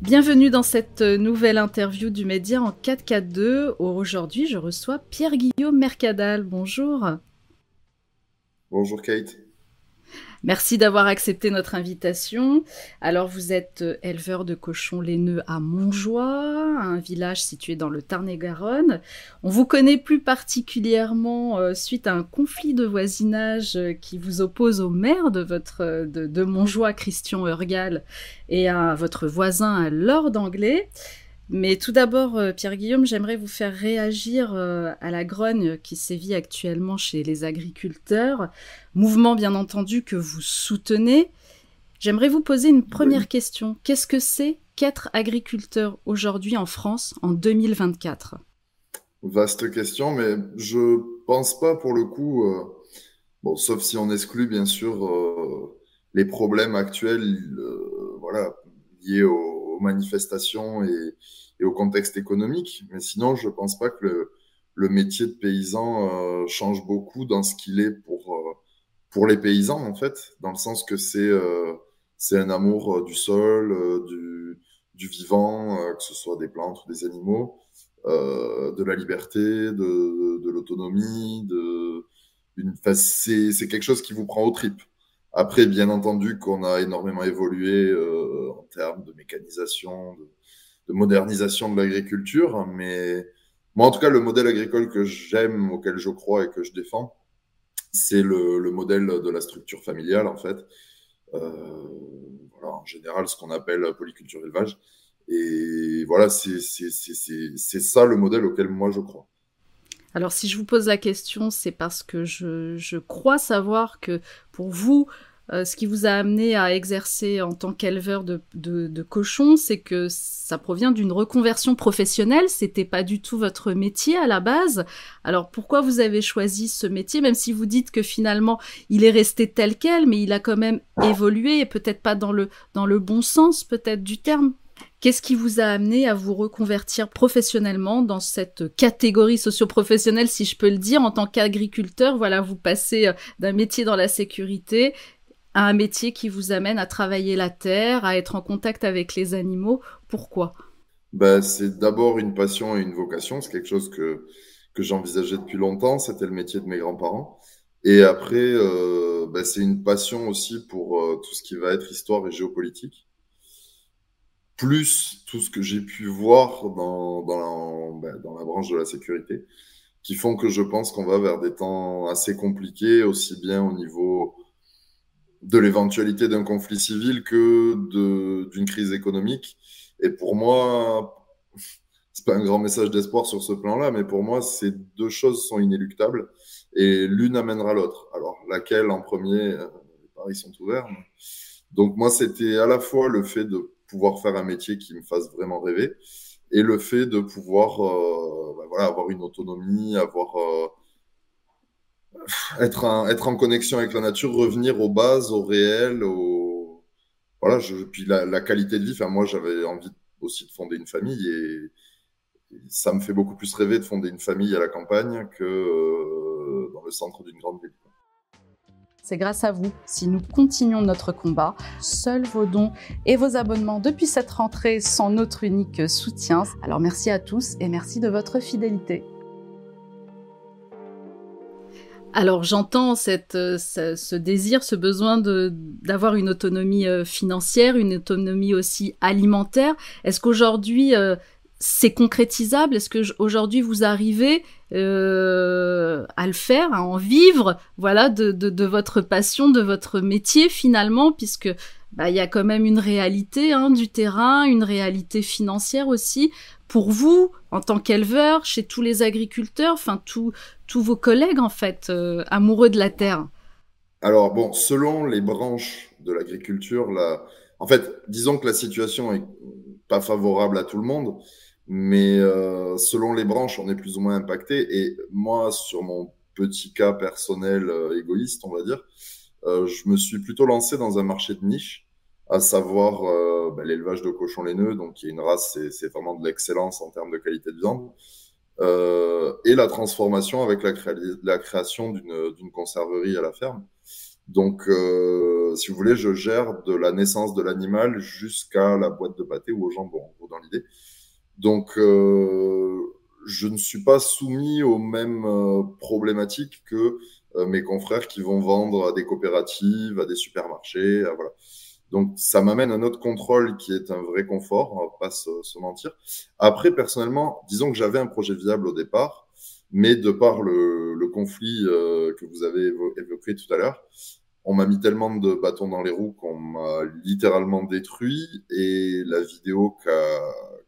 Bienvenue dans cette nouvelle interview du Média en 442. Aujourd'hui, je reçois Pierre-Guillaume Mercadal. Bonjour. Bonjour Kate. Merci d'avoir accepté notre invitation. Alors, vous êtes euh, éleveur de cochons laineux à Montjoie, un village situé dans le Tarn-et-Garonne. On vous connaît plus particulièrement euh, suite à un conflit de voisinage euh, qui vous oppose au maire de votre de, de Montjoie, Christian Urgal, et à votre voisin, Lord Anglais. Mais tout d'abord, euh, Pierre-Guillaume, j'aimerais vous faire réagir euh, à la grogne qui sévit actuellement chez les agriculteurs, mouvement bien entendu que vous soutenez. J'aimerais vous poser une première question. Qu'est-ce que c'est qu'être agriculteur aujourd'hui en France en 2024 Vaste question, mais je pense pas pour le coup, euh, bon, sauf si on exclut bien sûr les problèmes actuels, voilà, liés aux manifestations et, au contexte économique. Mais sinon, je pense pas que le, métier de paysan euh, change beaucoup dans ce qu'il est pour, euh, pour les paysans, en fait, dans le sens que c'est euh, un amour du sol, du, vivant, que ce soit des plantes ou des animaux, de la liberté, de, de, l'autonomie, de, c'est quelque chose qui vous prend au tripes. Après, bien entendu qu'on a énormément évolué termes de mécanisation, de, de modernisation de l'agriculture, mais moi, en tout cas, le modèle agricole que j'aime, auquel je crois et que je défends, c'est le, le, modèle de la structure familiale, en fait. Euh, voilà, en général, ce qu'on appelle polyculture élevage. Et voilà, c'est ça le modèle auquel moi je crois. Alors si je vous pose la question, c'est parce que je, crois savoir que pour vous, euh, ce qui vous a amené à exercer en tant qu'éleveur de, cochons, c'est que ça provient d'une reconversion professionnelle. C'était pas du tout votre métier à la base. Alors pourquoi vous avez choisi ce métier, même si vous dites que finalement il est resté tel quel, mais il a quand même évolué et peut-être pas dans le dans le bon sens peut-être du terme? Qu'est-ce qui vous a amené à vous reconvertir professionnellement dans cette catégorie socio-professionnelle, si je peux le dire, en tant qu'agriculteur Voilà, vous passez euh, d'un métier dans la sécurité à un métier qui vous amène à travailler la terre, à être en contact avec les animaux. Pourquoi? Ben, C'est d'abord une passion et une vocation. C'est quelque chose que, que j'envisageais depuis longtemps. C'était le métier de mes grands-parents. Et après, ben, c'est une passion aussi pour euh, tout ce qui va être histoire et géopolitique plus tout ce que j'ai pu voir dans, ben, dans la branche de la sécurité, qui font que je pense qu'on va vers des temps assez compliqués, aussi bien au niveau de l'éventualité d'un conflit civil que d'une crise économique. Et pour moi, c'est pas un grand message d'espoir sur ce plan-là, mais pour moi, ces deux choses sont inéluctables et l'une amènera l'autre. Alors, laquelle en premier euh, Les paris sont ouverts. Donc moi, c'était à la fois le fait de pouvoir faire un métier qui me fasse vraiment rêver et le fait de pouvoir euh, bah voilà, avoir une autonomie, avoir euh, être, en, connexion avec la nature, revenir aux bases, au réel, au voilà, puis la, la qualité de vie. Enfin, moi, j'avais envie aussi de fonder une famille et, ça me fait beaucoup plus rêver de fonder une famille à la campagne que euh, dans le centre d'une grande ville. C'est grâce à vous si nous continuons notre combat. Seuls vos dons et vos abonnements depuis cette rentrée sont notre unique soutien. Alors merci à tous et merci de votre fidélité. Alors j'entends cette, euh, ce, désir, ce besoin d'avoir une autonomie euh, financière, une autonomie aussi alimentaire. Est-ce qu'aujourd'hui euh, c'est concrétisable? Est-ce que aujourd'hui vous arrivez euh, à le faire, à en vivre, voilà, de, de, de, votre passion, de votre métier finalement, puisque bah il y a quand même une réalité hein, du terrain, une réalité financière aussi pour vous en tant qu'éleveur, chez tous les agriculteurs, enfin tous vos collègues en fait, euh, amoureux de la terre. Alors bon, selon les branches de l'agriculture, là, en fait, disons que la situation est pas favorable à tout le monde. Mais euh, selon les branches, on est plus ou moins impacté. Et moi, sur mon petit cas personnel euh, égoïste, on va dire, je me suis plutôt lancé dans un marché de niche, à savoir euh, bah, l'élevage de cochons laineux, donc qui est une race, c'est vraiment de l'excellence en termes de qualité de viande, euh, et la transformation avec la, créa la création d'une conserverie à la ferme. Donc, euh, si vous voulez, je gère de la naissance de l'animal jusqu'à la boîte de pâté ou au jambon, dans l'idée. Donc, euh, je ne suis pas soumis aux mêmes euh, problématiques que euh, mes confrères qui vont vendre à des coopératives, à des supermarchés, voilà. Donc, ça m'amène un autre contrôle qui est un vrai confort, on va pas se, se mentir. Après, personnellement, disons que j'avais un projet viable au départ, mais de par le, le conflit euh, que vous avez évoqué tout à l'heure, on m'a mis tellement de bâtons dans les roues qu'on m'a littéralement détruit et la vidéo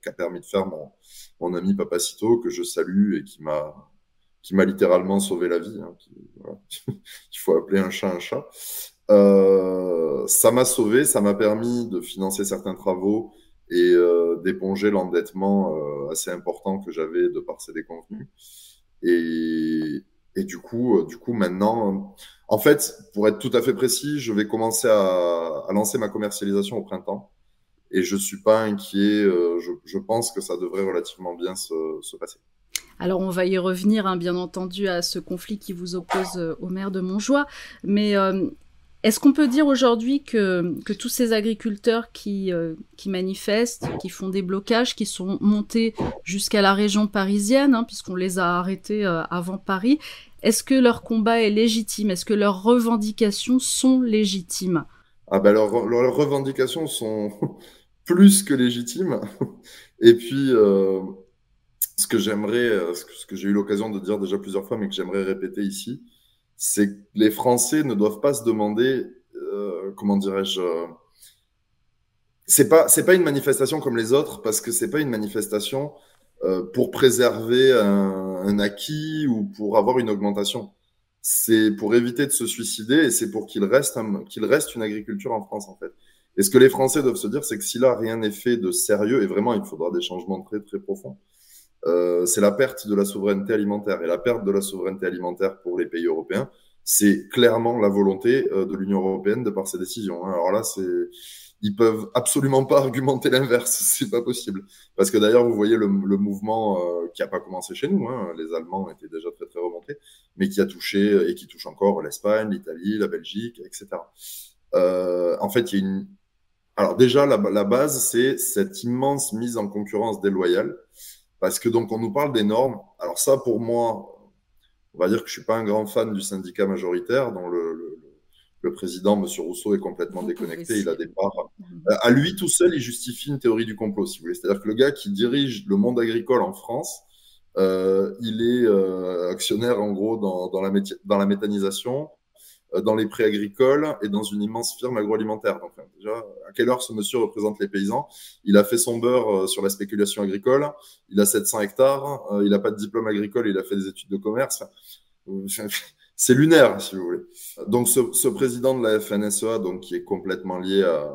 qu'a permis de faire mon, mon ami Papacito, que je salue et qui m'a qui m'a littéralement sauvé la vie. Hein, Il faut appeler un chat un chat. Euh, ça m'a sauvé, ça m'a permis de financer certains travaux et euh, d'éponger l'endettement euh, assez important que j'avais de par ces déconvenus. Et, et du coup, euh, du coup, maintenant, en fait, pour être tout à fait précis, je vais commencer à, à lancer ma commercialisation au printemps. Et je suis pas inquiet. Euh, je, je, pense que ça devrait relativement bien se, se passer. Alors on va y revenir, hein, bien entendu, à ce conflit qui vous oppose euh, au maire de Montjoie. Mais euh, est-ce qu'on peut dire aujourd'hui que, que, tous ces agriculteurs qui, euh, qui, manifestent, qui font des blocages, qui sont montés jusqu'à la région parisienne, hein, puisqu'on les a arrêtés avant Paris, est-ce que leur combat est légitime? Est-ce que leurs revendications sont légitimes? Ah ben leurs, revendications sont plus que légitimes. Et puis, ce que j'aimerais, euh, ce que, j'ai eu l'occasion de dire déjà plusieurs fois, mais que j'aimerais répéter ici, c'est que les Français ne doivent pas se demander, euh, comment dirais-je, euh, c'est pas c'est pas une manifestation comme les autres parce que c'est pas une manifestation euh, pour préserver un, un, acquis ou pour avoir une augmentation. C'est pour éviter de se suicider et c'est pour qu'il reste qu'il reste une agriculture en France en fait. Et ce que les Français doivent se dire, c'est que si là rien n'est fait de sérieux et vraiment il faudra des changements très très profonds. Euh, c'est la perte de la souveraineté alimentaire. Et la perte de la souveraineté alimentaire pour les pays européens, c'est clairement la volonté euh, de l'Union européenne de par ses décisions. Hein. Alors là, c'est ils peuvent absolument pas argumenter l'inverse, c'est pas possible. Parce que d'ailleurs, vous voyez le, le mouvement euh, qui a pas commencé chez nous, hein. les Allemands étaient déjà très très remontés, mais qui a touché et qui touche encore l'Espagne, l'Italie, la Belgique, etc. Euh, en fait, il y a une. Alors déjà, la base, c'est cette immense mise en concurrence déloyale parce que donc on nous parle des normes. Alors ça, pour moi, on va dire que je suis pas un grand fan du syndicat majoritaire, dont le, le, le président, Monsieur Rousseau, est complètement déconnecté. Il a des parts. Mhm. À lui tout seul, il justifie une théorie du complot, si vous voulez. C'est-à-dire que le gars qui dirige le monde agricole en France, euh, il est euh, actionnaire en gros dans, dans, la, dans la méthanisation, euh, dans les prix agricoles et dans une immense firme agroalimentaire. Donc, déjà, à quelle heure ce monsieur représente les paysans? Il a fait son beurre euh, sur la spéculation agricole, il a 700 hectares, euh, il n'a pas de diplôme agricole, il a fait des études de commerce. C'est lunaire, si vous voulez. Donc, ce, ce, président de la FNSEA, donc, qui est complètement lié à,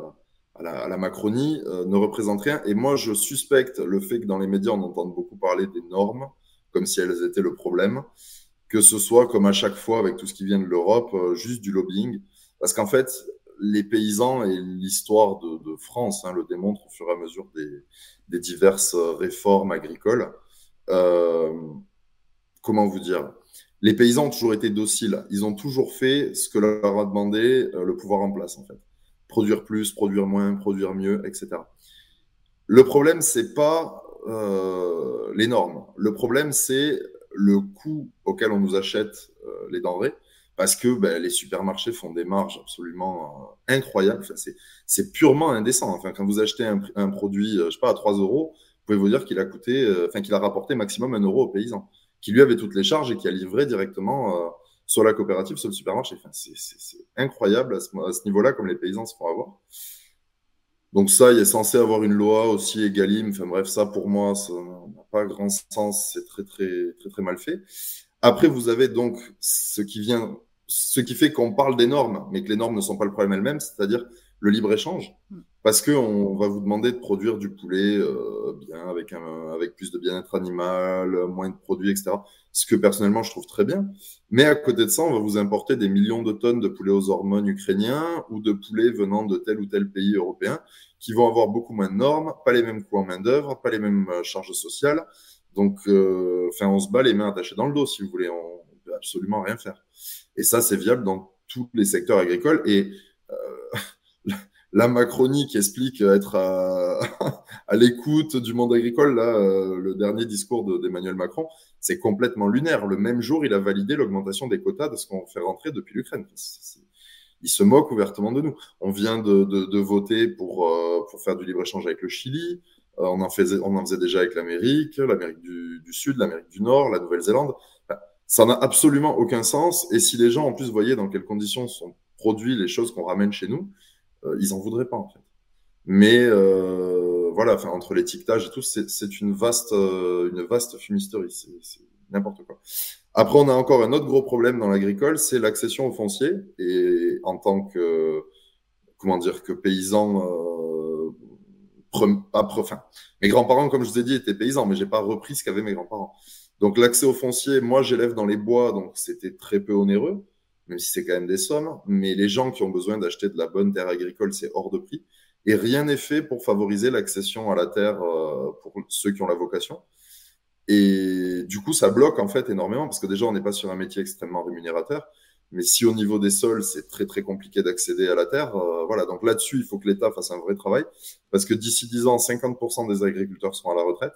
à, la, à la, Macronie, euh, ne représente rien. Et moi, je suspecte le fait que dans les médias, on entend beaucoup parler des normes, comme si elles étaient le problème que ce soit comme à chaque fois avec tout ce qui vient de l'Europe, euh, juste du lobbying. Parce qu'en fait, les paysans et l'histoire de, de, France hein, le démontrent au fur et à mesure des, des diverses réformes agricoles. Euh, comment vous dire? Les paysans ont toujours été dociles. Ils ont toujours fait ce que leur a demandé euh, le pouvoir en place, en fait. Produire plus, produire moins, produire mieux, etc. Le problème, c'est pas euh, les normes. Le problème, c'est le coût auquel on nous achète euh, les denrées, parce que ben, les supermarchés font des marges absolument euh, incroyables. C'est purement indécent. Quand vous achetez un, produit, euh, je sais pas, à 3 euros, vous pouvez vous dire qu'il a coûté, qu'il a rapporté maximum un euro au paysan, qui lui avait toutes les charges et qui a livré directement sur la coopérative, sur le supermarché. C'est incroyable à ce niveau-là, comme les paysans se font avoir. Donc ça, il est censé avoir une loi aussi égalim. Enfin bref, ça pour moi, ça n'a pas grand sens. C'est très très très très mal fait. Après, vous avez donc ce qui vient, ce qui fait qu'on parle des normes, mais que les normes ne sont pas le problème elles-mêmes, c'est-à-dire le libre échange, mm. Parce que on va vous demander de produire du poulet euh, bien avec plus de bien-être animal, moins de produits, etc. Ce que personnellement je trouve très bien. Mais à côté de ça, on va vous importer des millions de tonnes de poulets aux hormones ukrainiens ou de poulets venant de tel ou tel pays européen qui vont avoir beaucoup moins de normes, pas les mêmes coûts en main d'œuvre, pas les mêmes euh, charges sociales. Donc, euh, on se bat les mains attachées dans le dos, si vous voulez. On, on peut absolument rien faire. Et ça, c'est viable dans tous les secteurs agricoles. Et la Macronie qui explique être à, à l'écoute du monde agricole, là, euh, le dernier discours d'Emmanuel Macron, c'est complètement lunaire. Le même jour, il a validé l'augmentation des quotas de ce qu'on fait rentrer depuis l'Ukraine. Il se moque ouvertement de nous. On vient de, de, de voter pour, euh, pour faire du libre-échange avec le Chili. Euh, on, en faisait, on en faisait déjà avec l'Amérique, l'Amérique du, Sud, l'Amérique du Nord, la Nouvelle-Zélande. ça n'a absolument aucun sens. Et si les gens, en plus, voyaient dans quelles conditions sont produits les choses qu'on ramène chez nous, euh, ils en voudraient pas, en fait. Mais euh, voilà, enfin, entre l'étiquetage et tout, c'est une vaste, euh, une vaste fumisterie. C'est n'importe quoi. Après, on a encore un autre gros problème dans l'agricole, c'est l'accession au foncier. Et en tant que, comment dire, que paysan, euh, pas, enfin, mes grands-parents, comme je vous ai dit, étaient paysans, mais j'ai pas repris ce qu'avaient mes grands-parents. Donc l'accès au foncier, moi j'élève dans les bois, donc c'était très peu onéreux, même si c'est quand même des sommes. Mais les gens qui ont besoin d'acheter de la bonne terre agricole, c'est hors de prix. Et rien n'est fait pour favoriser l'accession à la terre euh, pour ceux qui ont la vocation. Et du coup, ça bloque en fait énormément parce que déjà, on n'est pas sur un métier extrêmement rémunérateur. Mais si au niveau des sols, c'est très très compliqué d'accéder à la terre, euh, voilà. Donc là-dessus, il faut que l'État fasse un vrai travail parce que d'ici 10 ans, 50% des agriculteurs seront à la retraite.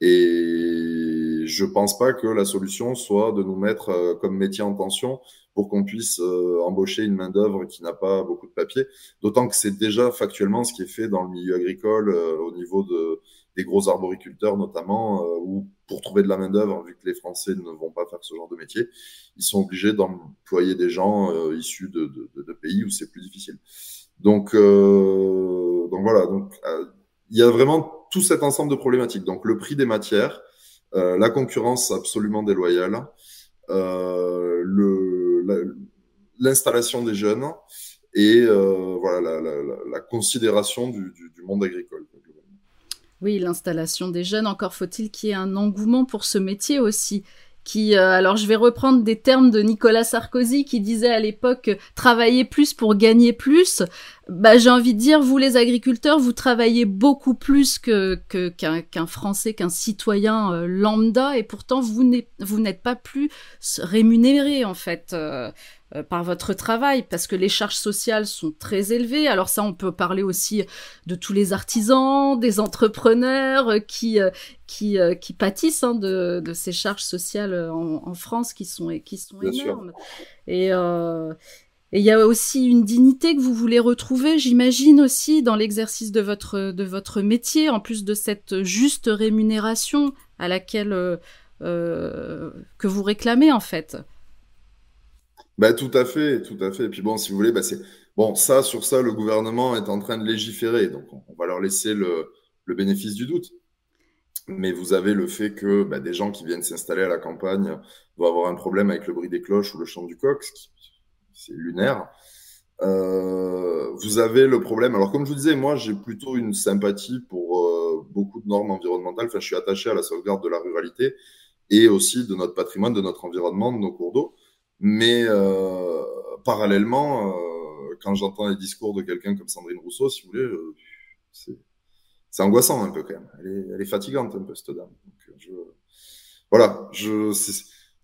Et je pense pas que la solution soit de nous mettre euh, comme métier en tension pour qu'on puisse euh, embaucher une main d'œuvre qui n'a pas beaucoup de papier. D'autant que c'est déjà factuellement ce qui est fait dans le milieu agricole au niveau de des gros arboriculteurs notamment, euh, ou pour trouver de la main d'œuvre, vu que les Français ne vont pas faire ce genre de métier, ils sont obligés d'employer des gens euh, issus de, pays où c'est plus difficile. Donc, euh, donc voilà, donc il y a vraiment tout cet ensemble de problématiques. Donc le prix des matières, la concurrence absolument déloyale, le l'installation des jeunes et voilà la, considération du, du monde agricole. Oui, l'installation des jeunes, encore faut-il qu'il y ait un engouement pour ce métier aussi. Qui, euh, alors je vais reprendre des termes de Nicolas Sarkozy qui disait à l'époque travailler plus pour gagner plus. Bah, j'ai envie de dire, vous les agriculteurs, vous travaillez beaucoup plus que qu'un Français, qu'un citoyen euh, lambda, et pourtant vous n'êtes pas plus rémunéré en fait. Euh, euh, par votre travail, parce que les charges sociales sont très élevées. Alors ça, on peut parler aussi de tous les artisans, des entrepreneurs euh, qui euh, qui, qui pâtissent hein, de, de, ces charges sociales en, en, France qui sont qui sont énormes. Et et il y a aussi une dignité que vous voulez retrouver, j'imagine aussi, dans l'exercice de votre, de votre métier, en plus de cette juste rémunération à laquelle euh, que vous réclamez en fait. Bah, tout à fait, tout à fait. Et puis bon, si vous voulez, bah, c'est bon, ça, sur ça, le gouvernement est en train de légiférer, donc on, va leur laisser le, bénéfice du doute. Mais vous avez le fait que bah, des gens qui viennent s'installer à la campagne vont avoir un problème avec le bruit des cloches ou le chant du coq, c'est lunaire. Euh, vous avez le problème. Alors, comme je vous disais, moi, j'ai plutôt une sympathie pour euh, beaucoup de normes environnementales. Enfin, je suis attaché à la sauvegarde de la ruralité et aussi de notre patrimoine, de notre environnement, de nos cours d'eau. Mais euh, parallèlement, euh, quand j'entends les discours de quelqu'un comme Sandrine Rousseau, si vous voulez, euh, c'est angoissant un peu quand même. Elle est, elle est, fatigante un peu cette dame. Donc, je, voilà, je,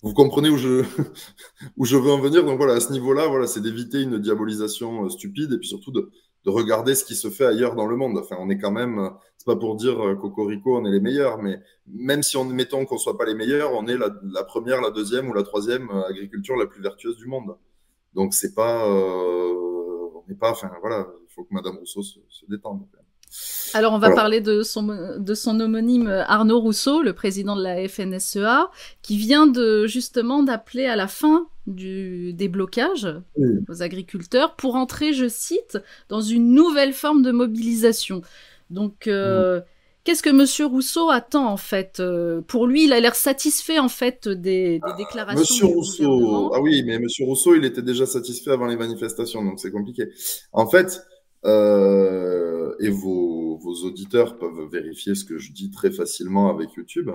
vous comprenez où je où je veux en venir. Donc voilà, à ce niveau-là, voilà, c'est d'éviter une diabolisation stupide et puis surtout de, de regarder ce qui se fait ailleurs dans le monde. Enfin, on est quand même, c'est pas pour dire euh, Cocorico, on est les meilleurs, mais même si on mettons qu'on soit pas les meilleurs, on est la, la, première, la deuxième ou la troisième euh, agriculture la plus vertueuse du monde. Donc c'est pas, euh, on n'est pas, enfin voilà, il faut que Madame Rousseau se, se détende. Alors, on va parler de son, de son homonyme Arnaud Rousseau, le président de la FNSEA, qui vient de justement d'appeler à la fin du déblocage aux agriculteurs pour entrer, je cite, dans une nouvelle forme de mobilisation. Donc, euh, qu'est-ce que Monsieur Rousseau attend en fait euh, Pour lui, il a l'air satisfait en fait des, des déclarations. Monsieur Rousseau, ah oui, mais Monsieur Rousseau, il était déjà satisfait avant les manifestations, donc c'est compliqué. En fait, euh, et vos, vos, auditeurs peuvent vérifier ce que je dis très facilement avec YouTube.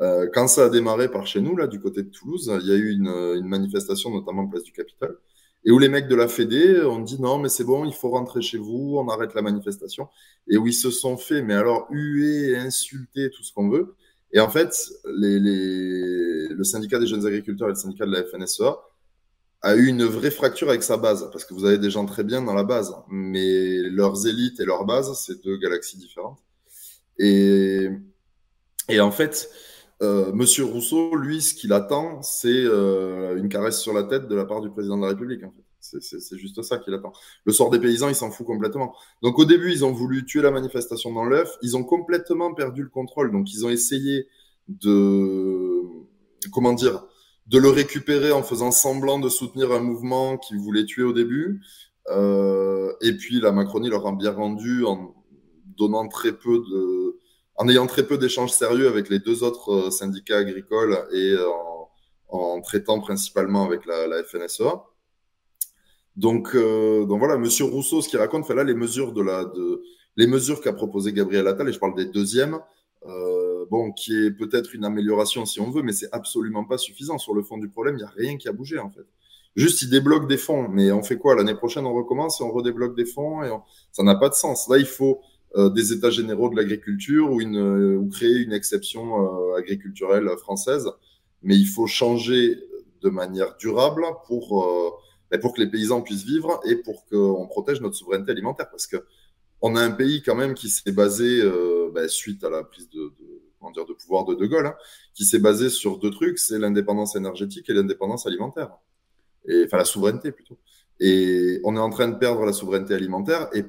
Euh, quand ça a démarré par chez nous, là, du côté de Toulouse, il y a eu une, une manifestation, notamment place du Capitole, et où les mecs de la Fédé ont dit non, mais c'est bon, il faut rentrer chez vous, on arrête la manifestation. Et où ils se sont fait, mais alors huer, insulter, tout ce qu'on veut. Et en fait, les, les, le syndicat des jeunes agriculteurs et le syndicat de la FNSEA a eu une vraie fracture avec sa base, parce que vous avez des gens très bien dans la base, mais leurs élites et leur base, c'est deux galaxies différentes. Et, et en fait, euh, Monsieur Rousseau, lui, ce qu'il attend, c'est euh, une caresse sur la tête de la part du président de la République. C'est juste ça qu'il attend. Le sort des paysans, il s'en fout complètement. Donc au début, ils ont voulu tuer la manifestation dans l'œuf. Ils ont complètement perdu le contrôle. Donc ils ont essayé de, comment dire, de le récupérer en faisant semblant de soutenir un mouvement qu'ils voulaient tuer au début. Euh, et puis la Macronie leur a bien rendu en donnant très peu de, en ayant très peu d'échanges sérieux avec les deux autres euh, syndicats agricoles et en, en traitant principalement avec la, la FNSEA. Donc, euh, donc voilà, Monsieur Rousseau, ce qu'il raconte, fait là les mesures de la, de, les mesures qu'a proposé Gabriel Attal, et je parle des deuxièmes, euh, bon, qui est peut-être une amélioration si on veut, mais c'est absolument pas suffisant. Sur le fond du problème, il n'y a rien qui a bougé en fait. Juste, il débloque des fonds, mais on fait quoi? L'année prochaine, on recommence et on redébloque des fonds, et ça n'a pas de sens. Là, il faut euh, des états généraux de l'agriculture ou, une, ou créer une exception euh, agriculturelle française, mais il faut changer de manière durable pour euh, pour que les paysans puissent vivre et pour qu'on protège notre souveraineté alimentaire. Parce que on a un pays quand même qui s'est basé, euh, ben, suite à la prise de, de, comment dire, de pouvoir de De Gaulle, hein, qui s'est basé sur deux trucs, c'est l'indépendance énergétique et l'indépendance alimentaire. Et, enfin, la souveraineté plutôt. Et on est en train de perdre la souveraineté alimentaire. Et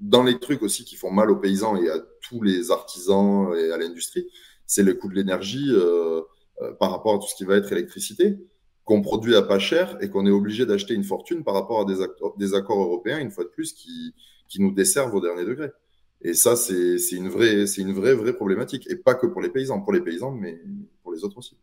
dans les trucs aussi qui font mal aux paysans et à tous les artisans et à l'industrie, c'est le coût de l'énergie euh, euh, par rapport à tout ce qui va être électricité qu'on produit à pas cher et qu'on est obligé d'acheter une fortune par rapport à des, accords, européens, une fois de plus, qui, qui nous desservent au dernier degré. Et ça, c'est une vraie, c'est une vraie, vraie problématique. Et pas que pour les paysans, pour les paysans, mais pour les autres aussi.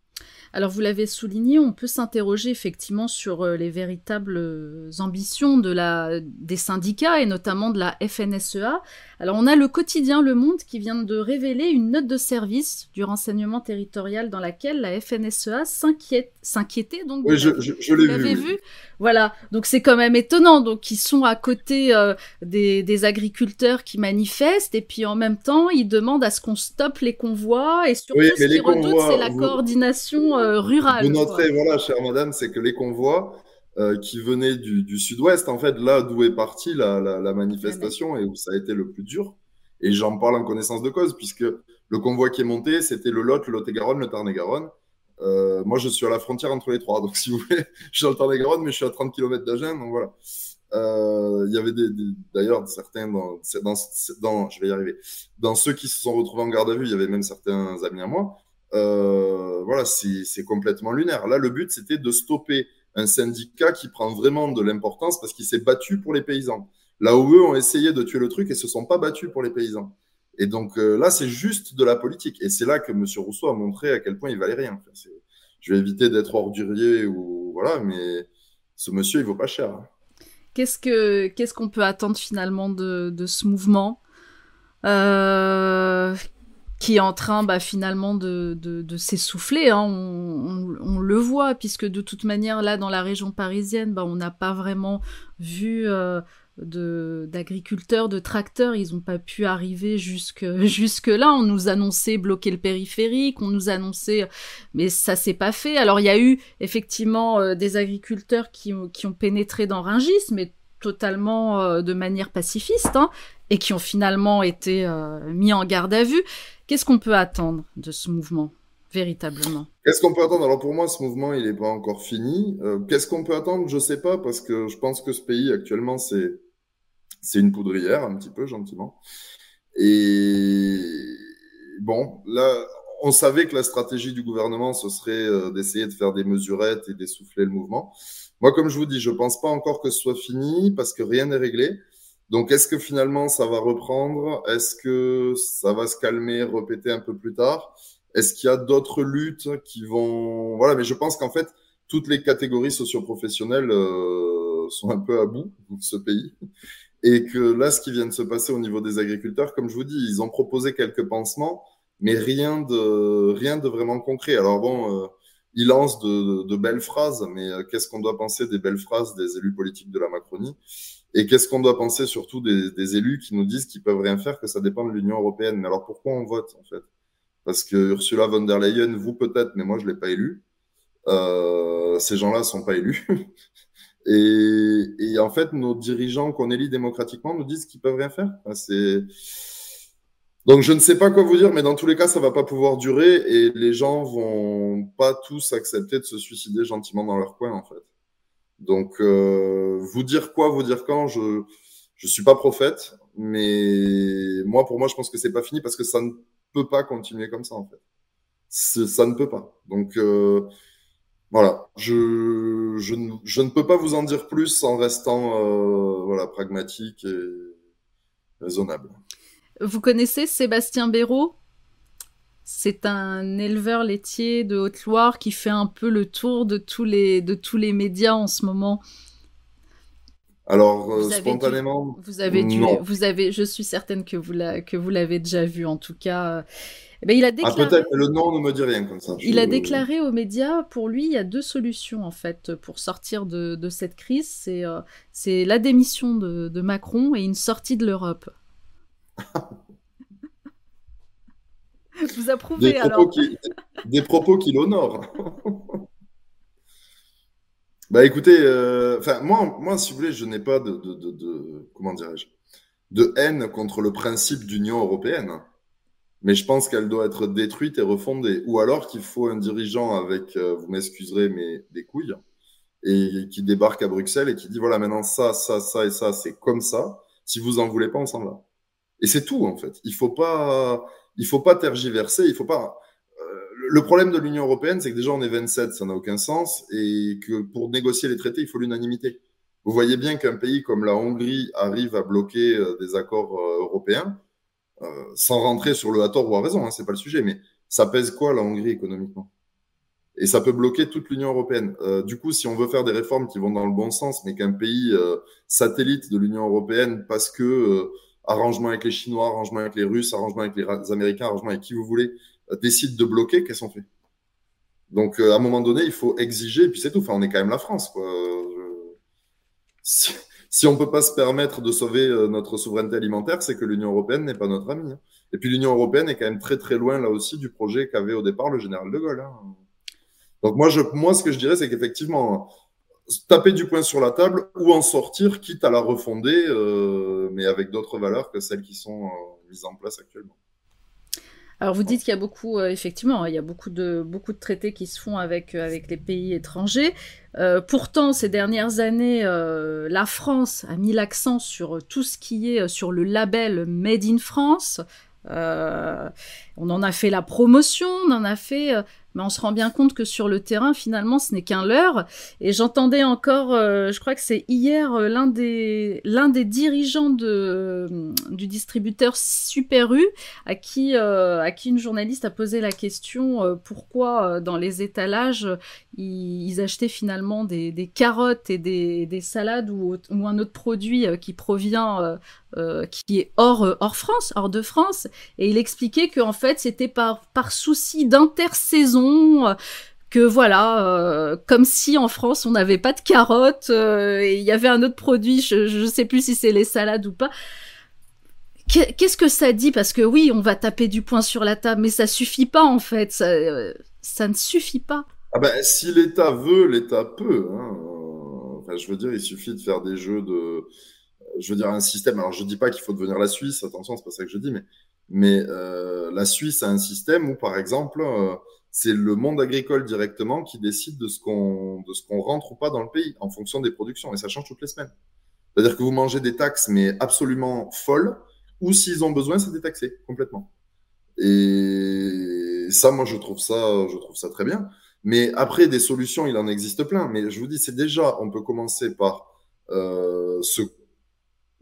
Alors vous l'avez souligné, on peut s'interroger effectivement sur euh, les véritables euh, ambitions de la, des syndicats et notamment de la FNSEA. Alors on a le quotidien Le Monde qui vient de révéler une note de service du renseignement territorial dans laquelle la FNSEA s'inquiétait. Donc oui, je, je, je l'ai vu. Voilà, donc c'est quand même étonnant. Donc ils sont à côté euh, des, des, agriculteurs qui manifestent et puis en même temps ils demandent à ce qu'on stoppe les convois et surtout ce qu'ils redoutent c'est la coordination euh, rurale. Vous noterez, voilà, chère madame, c'est que les convois euh, qui venaient du, du sud-ouest, en fait, là d'où est partie la, la, la manifestation et où ça a été le plus dur, et j'en parle en connaissance de cause, puisque le convoi qui est monté, c'était le Lot, le Lot-et-Garonne, le Tarn-et-Garonne. Euh, moi, je suis à la frontière entre les trois. Donc, si vous voulez, je suis dans le Tarn-et-Garonne, mais je suis à 30 km d'Agen. Donc, voilà. Euh, il y avait d'ailleurs certains dans, dans, dans, je vais y arriver, dans ceux qui se sont retrouvés en garde à vue, il y avait même certains amis à moi. Euh, voilà, c'est complètement lunaire. Là, le but, c'était de stopper un syndicat qui prend vraiment de l'importance parce qu'il s'est battu pour les paysans. Là où eux ont essayé de tuer le truc et se sont pas battus pour les paysans. Et donc euh, là, c'est juste de la politique. Et c'est là que M. Rousseau a montré à quel point il valait rien. Je vais éviter d'être ordurier ou voilà, mais ce monsieur, il vaut pas cher. Hein. Qu'est-ce que qu'est-ce qu'on peut attendre finalement de, de ce mouvement? Euh, qui est en train bah, finalement de, de, s'essouffler. Hein. On, on, le voit, puisque de toute manière, là, dans la région parisienne, bah, on n'a pas vraiment vu euh, d'agriculteurs, de, de, tracteurs. Ils n'ont pas pu arriver jusque, jusque là. On nous annonçait bloquer le périphérique, on nous annonçait... Mais ça s'est pas fait. Alors, il y a eu effectivement euh, des agriculteurs qui, qui ont pénétré dans Ringis, mais totalement euh, de manière pacifiste, hein, et qui ont finalement été euh, mis en garde à vue. Qu'est-ce qu'on peut attendre de ce mouvement véritablement? Qu'est-ce qu'on peut attendre? Alors pour moi, ce mouvement, il n'est pas encore fini. Euh, Qu'est-ce qu'on peut attendre? Je ne sais pas, parce que je pense que ce pays, actuellement, c'est c'est une poudrière, un petit peu, gentiment. Et bon, là, on savait que la stratégie du gouvernement, ce serait d'essayer de faire des mesurettes et d'essouffler le mouvement. Moi, comme je vous dis, je ne pense pas encore que ce soit fini, parce que rien n'est réglé. Donc, est-ce que finalement ça va reprendre? Est-ce que ça va se calmer, répéter un peu plus tard? Est-ce qu'il y a d'autres luttes qui vont Voilà, mais je pense qu'en fait, toutes les catégories socioprofessionnelles euh, sont un peu à bout de ce pays. Et que là, ce qui vient de se passer au niveau des agriculteurs, comme je vous dis, ils ont proposé quelques pansements, mais rien de, rien de vraiment concret. Alors bon, euh, ils lancent de, de, belles phrases, mais euh, qu'est-ce qu'on doit penser des belles phrases des élus politiques de la Macronie? Et qu'est-ce qu'on doit penser surtout des, des, élus qui nous disent qu'ils peuvent rien faire, que ça dépend de l'Union européenne? Mais alors pourquoi on vote en fait? Parce que Ursula von der Leyen, vous peut-être, mais moi je l'ai pas élue. Euh, ces gens-là sont pas élus. et, et, en fait, nos dirigeants qu'on élit démocratiquement nous disent qu'ils peuvent rien faire. c'est donc je ne sais pas quoi vous dire, mais dans tous les cas, ça va pas pouvoir durer et les gens vont pas tous accepter de se suicider gentiment dans leur coin en fait. Donc euh, vous dire quoi, vous dire quand, je je suis pas prophète, mais moi pour moi je pense que c'est pas fini parce que ça ne peut pas continuer comme ça en fait. Ça ne peut pas. Donc euh, voilà, je, je, ne, je ne peux pas vous en dire plus en restant euh, voilà pragmatique et raisonnable. Vous connaissez Sébastien Béraud? C'est un éleveur laitier de Haute-Loire qui fait un peu le tour de tous les, de tous les médias en ce moment. Alors, euh, spontanément, vous avez dû, vous avez, je suis certaine que vous que vous l'avez déjà vu en tout cas. Eh ben, il a ah, déclaré, ah, peut-être, le nom ne me dit rien comme ça. Il a déclaré aux médias, pour lui, il y a deux solutions en fait pour sortir de, de cette crise. C'est euh, c'est la démission de, de Macron et une sortie de l'Europe. Vous approuvez des alors qui, Des propos qui l'honorent. bah écoutez, euh, enfin moi, moi, si vous voulez, je n'ai pas de, de, de, de comment dirais-je, de haine contre le principe d'Union européenne, mais je pense qu'elle doit être détruite et refondée. Ou alors qu'il faut un dirigeant avec, euh, vous m'excuserez, mais des couilles, et qui débarque à Bruxelles et qui dit voilà maintenant ça, ça, ça et ça, c'est comme ça. Si vous en voulez pas, on s'en va. Et c'est tout en fait. Il faut pas, il faut pas tergiverser. Il faut pas. Euh, le problème de l'Union européenne, c'est que déjà on est 27, ça n'a aucun sens, et que pour négocier les traités, il faut l'unanimité. Vous voyez bien qu'un pays comme la Hongrie arrive à bloquer euh, des accords euh, européens, sans rentrer sur le à tort ou à raison, hein, c'est pas le sujet, mais ça pèse quoi la Hongrie économiquement? Et ça peut bloquer toute l'Union européenne. du coup, si on veut faire des réformes qui vont dans le bon sens, mais qu'un pays satellite de l'Union européenne, parce que arrangement avec les Chinois, arrangement avec les Russes, arrangement avec les Américains, arrangement avec qui vous voulez, euh, décide de bloquer, qu'est-ce qu'on fait? Donc, euh, à un moment donné, il faut exiger, et puis c'est tout. Enfin, on est quand même la France. Quoi. Si, on ne peut pas se permettre de sauver euh, notre souveraineté alimentaire, c'est que l'Union européenne n'est pas notre amie. Hein. Et puis l'Union européenne est quand même très très loin là aussi du projet qu'avait au départ le général de Gaulle. Hein. Donc moi, je, moi, ce que je dirais, c'est qu'effectivement, taper du poing sur la table ou en sortir, quitte à la refonder, euh, mais avec d'autres valeurs que celles qui sont euh, mises en place actuellement. Alors vous dites qu'il y a beaucoup, euh, effectivement, il y a beaucoup de, beaucoup de traités qui se font avec, avec les pays étrangers. pourtant, ces dernières années, la France a mis l'accent sur tout ce qui est sur le label Made in France. On en a fait la promotion, on en a fait mais on se rend bien compte que sur le terrain, finalement, ce n'est qu'un leurre. Et j'entendais encore, euh, je crois que c'est hier, euh, l'un des l'un des dirigeants de euh, du distributeur Super U, à qui à qui une journaliste a posé la question pourquoi dans les étalages ils, achetaient finalement des, des, carottes et des, des salades ou, ou, un autre produit qui provient qui est hors hors France, hors de France. Et il expliquait que en c'était par par souci d'intersaison euh, que voilà, euh, comme si en France on n'avait pas de carottes euh, et il y avait un autre produit, je ne sais plus si c'est les salades ou pas. Qu'est-ce que ça dit? Parce que oui, on va taper du poing sur la table, mais ça suffit pas en fait, ça, ça ne suffit pas. Ah ben, si l'État veut, l'État peut. Hein. Je veux dire, il suffit de faire des jeux de, je veux dire, un système. Alors, je dis pas qu'il faut devenir la Suisse, attention, c'est pas ça que je dis, mais, mais la Suisse a un système où, par exemple, c'est le monde agricole directement qui décide de ce qu'on de ce qu'on rentre ou pas dans le pays en fonction des productions et ça change toutes les semaines. C'est-à-dire que vous mangez des taxes mais absolument folles ou s'ils ont besoin c'est détaxé complètement. Et ça moi je trouve ça je trouve ça très bien. Mais après des solutions il en existe plein. Mais je vous dis c'est déjà on peut commencer par euh, ce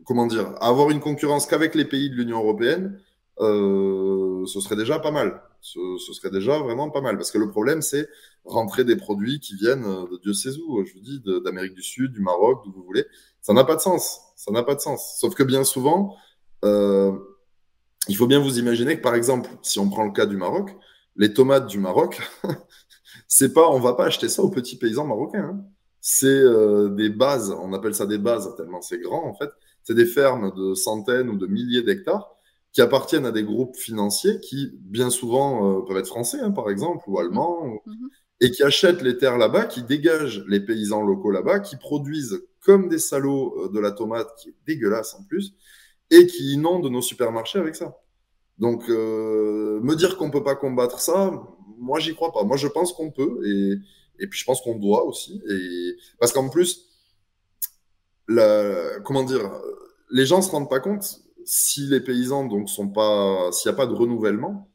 comment dire avoir une concurrence qu'avec les pays de l'Union européenne euh, ce serait déjà pas mal. Ce, serait déjà vraiment pas mal. Parce que le problème, c'est rentrer des produits qui viennent de Dieu sait où, je vous dis, d'Amérique du Sud, du Maroc, d'où vous voulez. Ça n'a pas de sens. Ça n'a pas de sens. Sauf que bien souvent, euh, il faut bien vous imaginer que, par exemple, si on prend le cas du Maroc, les tomates du Maroc, c'est pas, on va pas acheter ça aux petits paysans marocains. Hein. C'est euh, des bases, on appelle ça des bases tellement c'est grand en fait. C'est des fermes de centaines ou de milliers d'hectares qui appartiennent à des groupes financiers qui, bien souvent, euh, peuvent être français, hein, par exemple, ou allemands, mhm. et qui achètent les terres là-bas, qui dégagent les paysans locaux là-bas, qui produisent comme des salauds euh, de la tomate qui est dégueulasse en plus, et qui inondent nos supermarchés avec ça. Donc, euh, me dire qu'on peut pas combattre ça, moi, j'y crois pas. Moi, je pense qu'on peut, et, et puis je pense qu'on doit aussi. Et, parce qu'en plus, la, comment dire, les gens se rendent pas compte si les paysans donc sont pas, s'il n'y a pas de renouvellement,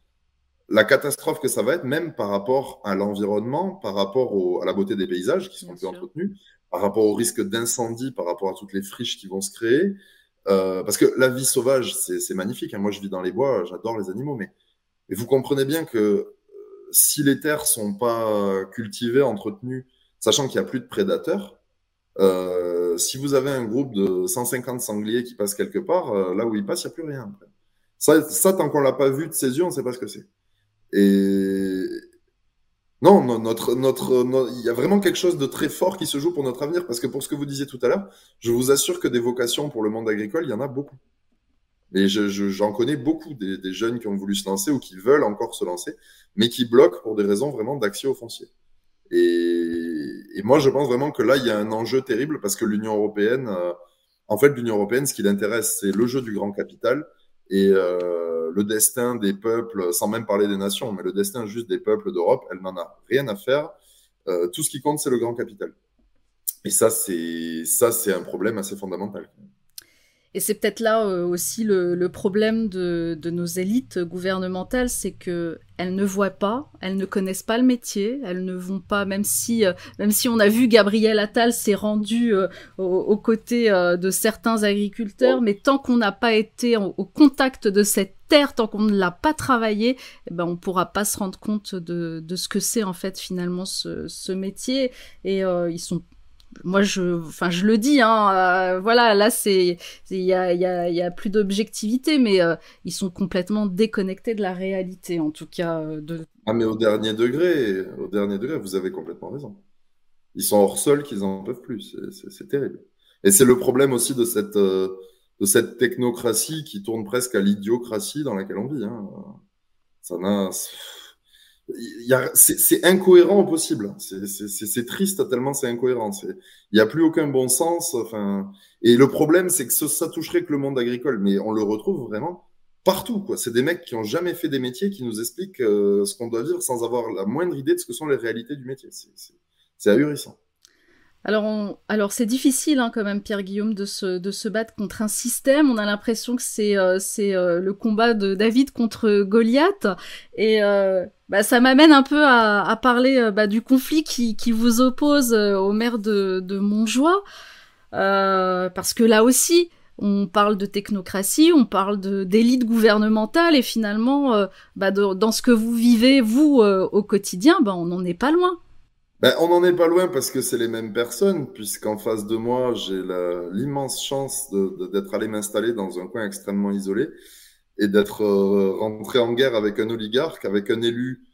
la catastrophe que ça va être, même par rapport à l'environnement, par rapport à la beauté des paysages qui sont plus entretenus, par rapport au risque d'incendie, par rapport à toutes les friches qui vont se créer. Euh, parce que la vie sauvage, c'est magnifique. Hein. Moi, je vis dans les bois, j'adore les animaux, mais, mais, vous comprenez bien que euh, si les terres sont pas cultivées, entretenues, sachant qu'il n'y a plus de prédateurs, euh, si vous avez un groupe de 150 sangliers qui passent quelque part, euh, là où ils passent, il n'y a plus rien. Ça, ça tant qu'on l'a pas vu de ses yeux, on ne sait pas ce que c'est. Et non, notre, notre, il y a vraiment quelque chose de très fort qui se joue pour notre avenir. Parce que pour ce que vous disiez tout à l'heure, je vous assure que des vocations pour le monde agricole, il y en a beaucoup. Et j'en je, connais beaucoup des, des, jeunes qui ont voulu se lancer ou qui veulent encore se lancer, mais qui bloquent pour des raisons vraiment d'accès au foncier. Et, et, moi, je pense vraiment que là, il y a un enjeu terrible parce que l'Union européenne, euh, en fait, l'Union européenne, ce qui l'intéresse, c'est le jeu du grand capital et euh, le destin des peuples, sans même parler des nations, mais le destin juste des peuples d'Europe, elle n'en a rien à faire. Euh, tout ce qui compte, c'est le grand capital. Et ça, c'est ça, c'est un problème assez fondamental. Et c'est peut-être là euh, aussi le, le problème de, de, nos élites gouvernementales, c'est que elles ne voient pas, elles ne connaissent pas le métier, elles ne vont pas, même si, euh, même si on a vu Gabriel Attal s'est rendu euh, aux, côtés de certains agriculteurs, mais tant qu'on n'a pas été au contact de cette terre, tant qu'on ne l'a pas travaillé, eh ben on pourra pas se rendre compte de, de ce que c'est en fait finalement ce, ce métier. Et ils sont moi je enfin je le dis hein euh, voilà là c'est il y a, y, a, y a plus d'objectivité mais euh, ils sont complètement déconnectés de la réalité en tout cas euh, de ah mais au dernier degré au dernier degré vous avez complètement raison ils sont hors sol qu'ils en peuvent plus c'est terrible et c'est le problème aussi de cette de cette technocratie qui tourne presque à l'idiocratie dans laquelle on vit hein. ça n'a c'est incohérent au possible. C'est triste tellement c'est incohérent. Il n'y a plus aucun bon sens. Enfin, et le problème, c'est que ça, toucherait que le monde agricole, mais on le retrouve vraiment partout. C'est des mecs qui ont jamais fait des métiers qui nous expliquent euh, ce qu'on doit vivre sans avoir la moindre idée de ce que sont les réalités du métier. C'est ahurissant. Alors, alors c'est difficile hein, quand même, Pierre-Guillaume, de se, de se battre contre un système. On a l'impression que c'est euh, c'est euh, le combat de David contre Goliath. Et euh, bah, ça m'amène un peu à, à parler bah, du conflit qui, qui vous oppose au maire de, de Montjoie. parce que là aussi, on parle de technocratie, on parle d'élite gouvernementale, et finalement, bah, dans ce que vous vivez, vous, au quotidien, bah, on n'en est pas loin. Ben, on n'en est pas loin parce que c'est les mêmes personnes, puisqu'en face de moi, j'ai l'immense chance d'être allé m'installer dans un coin extrêmement isolé et d'être euh, rentré en guerre avec un oligarque, avec un élu.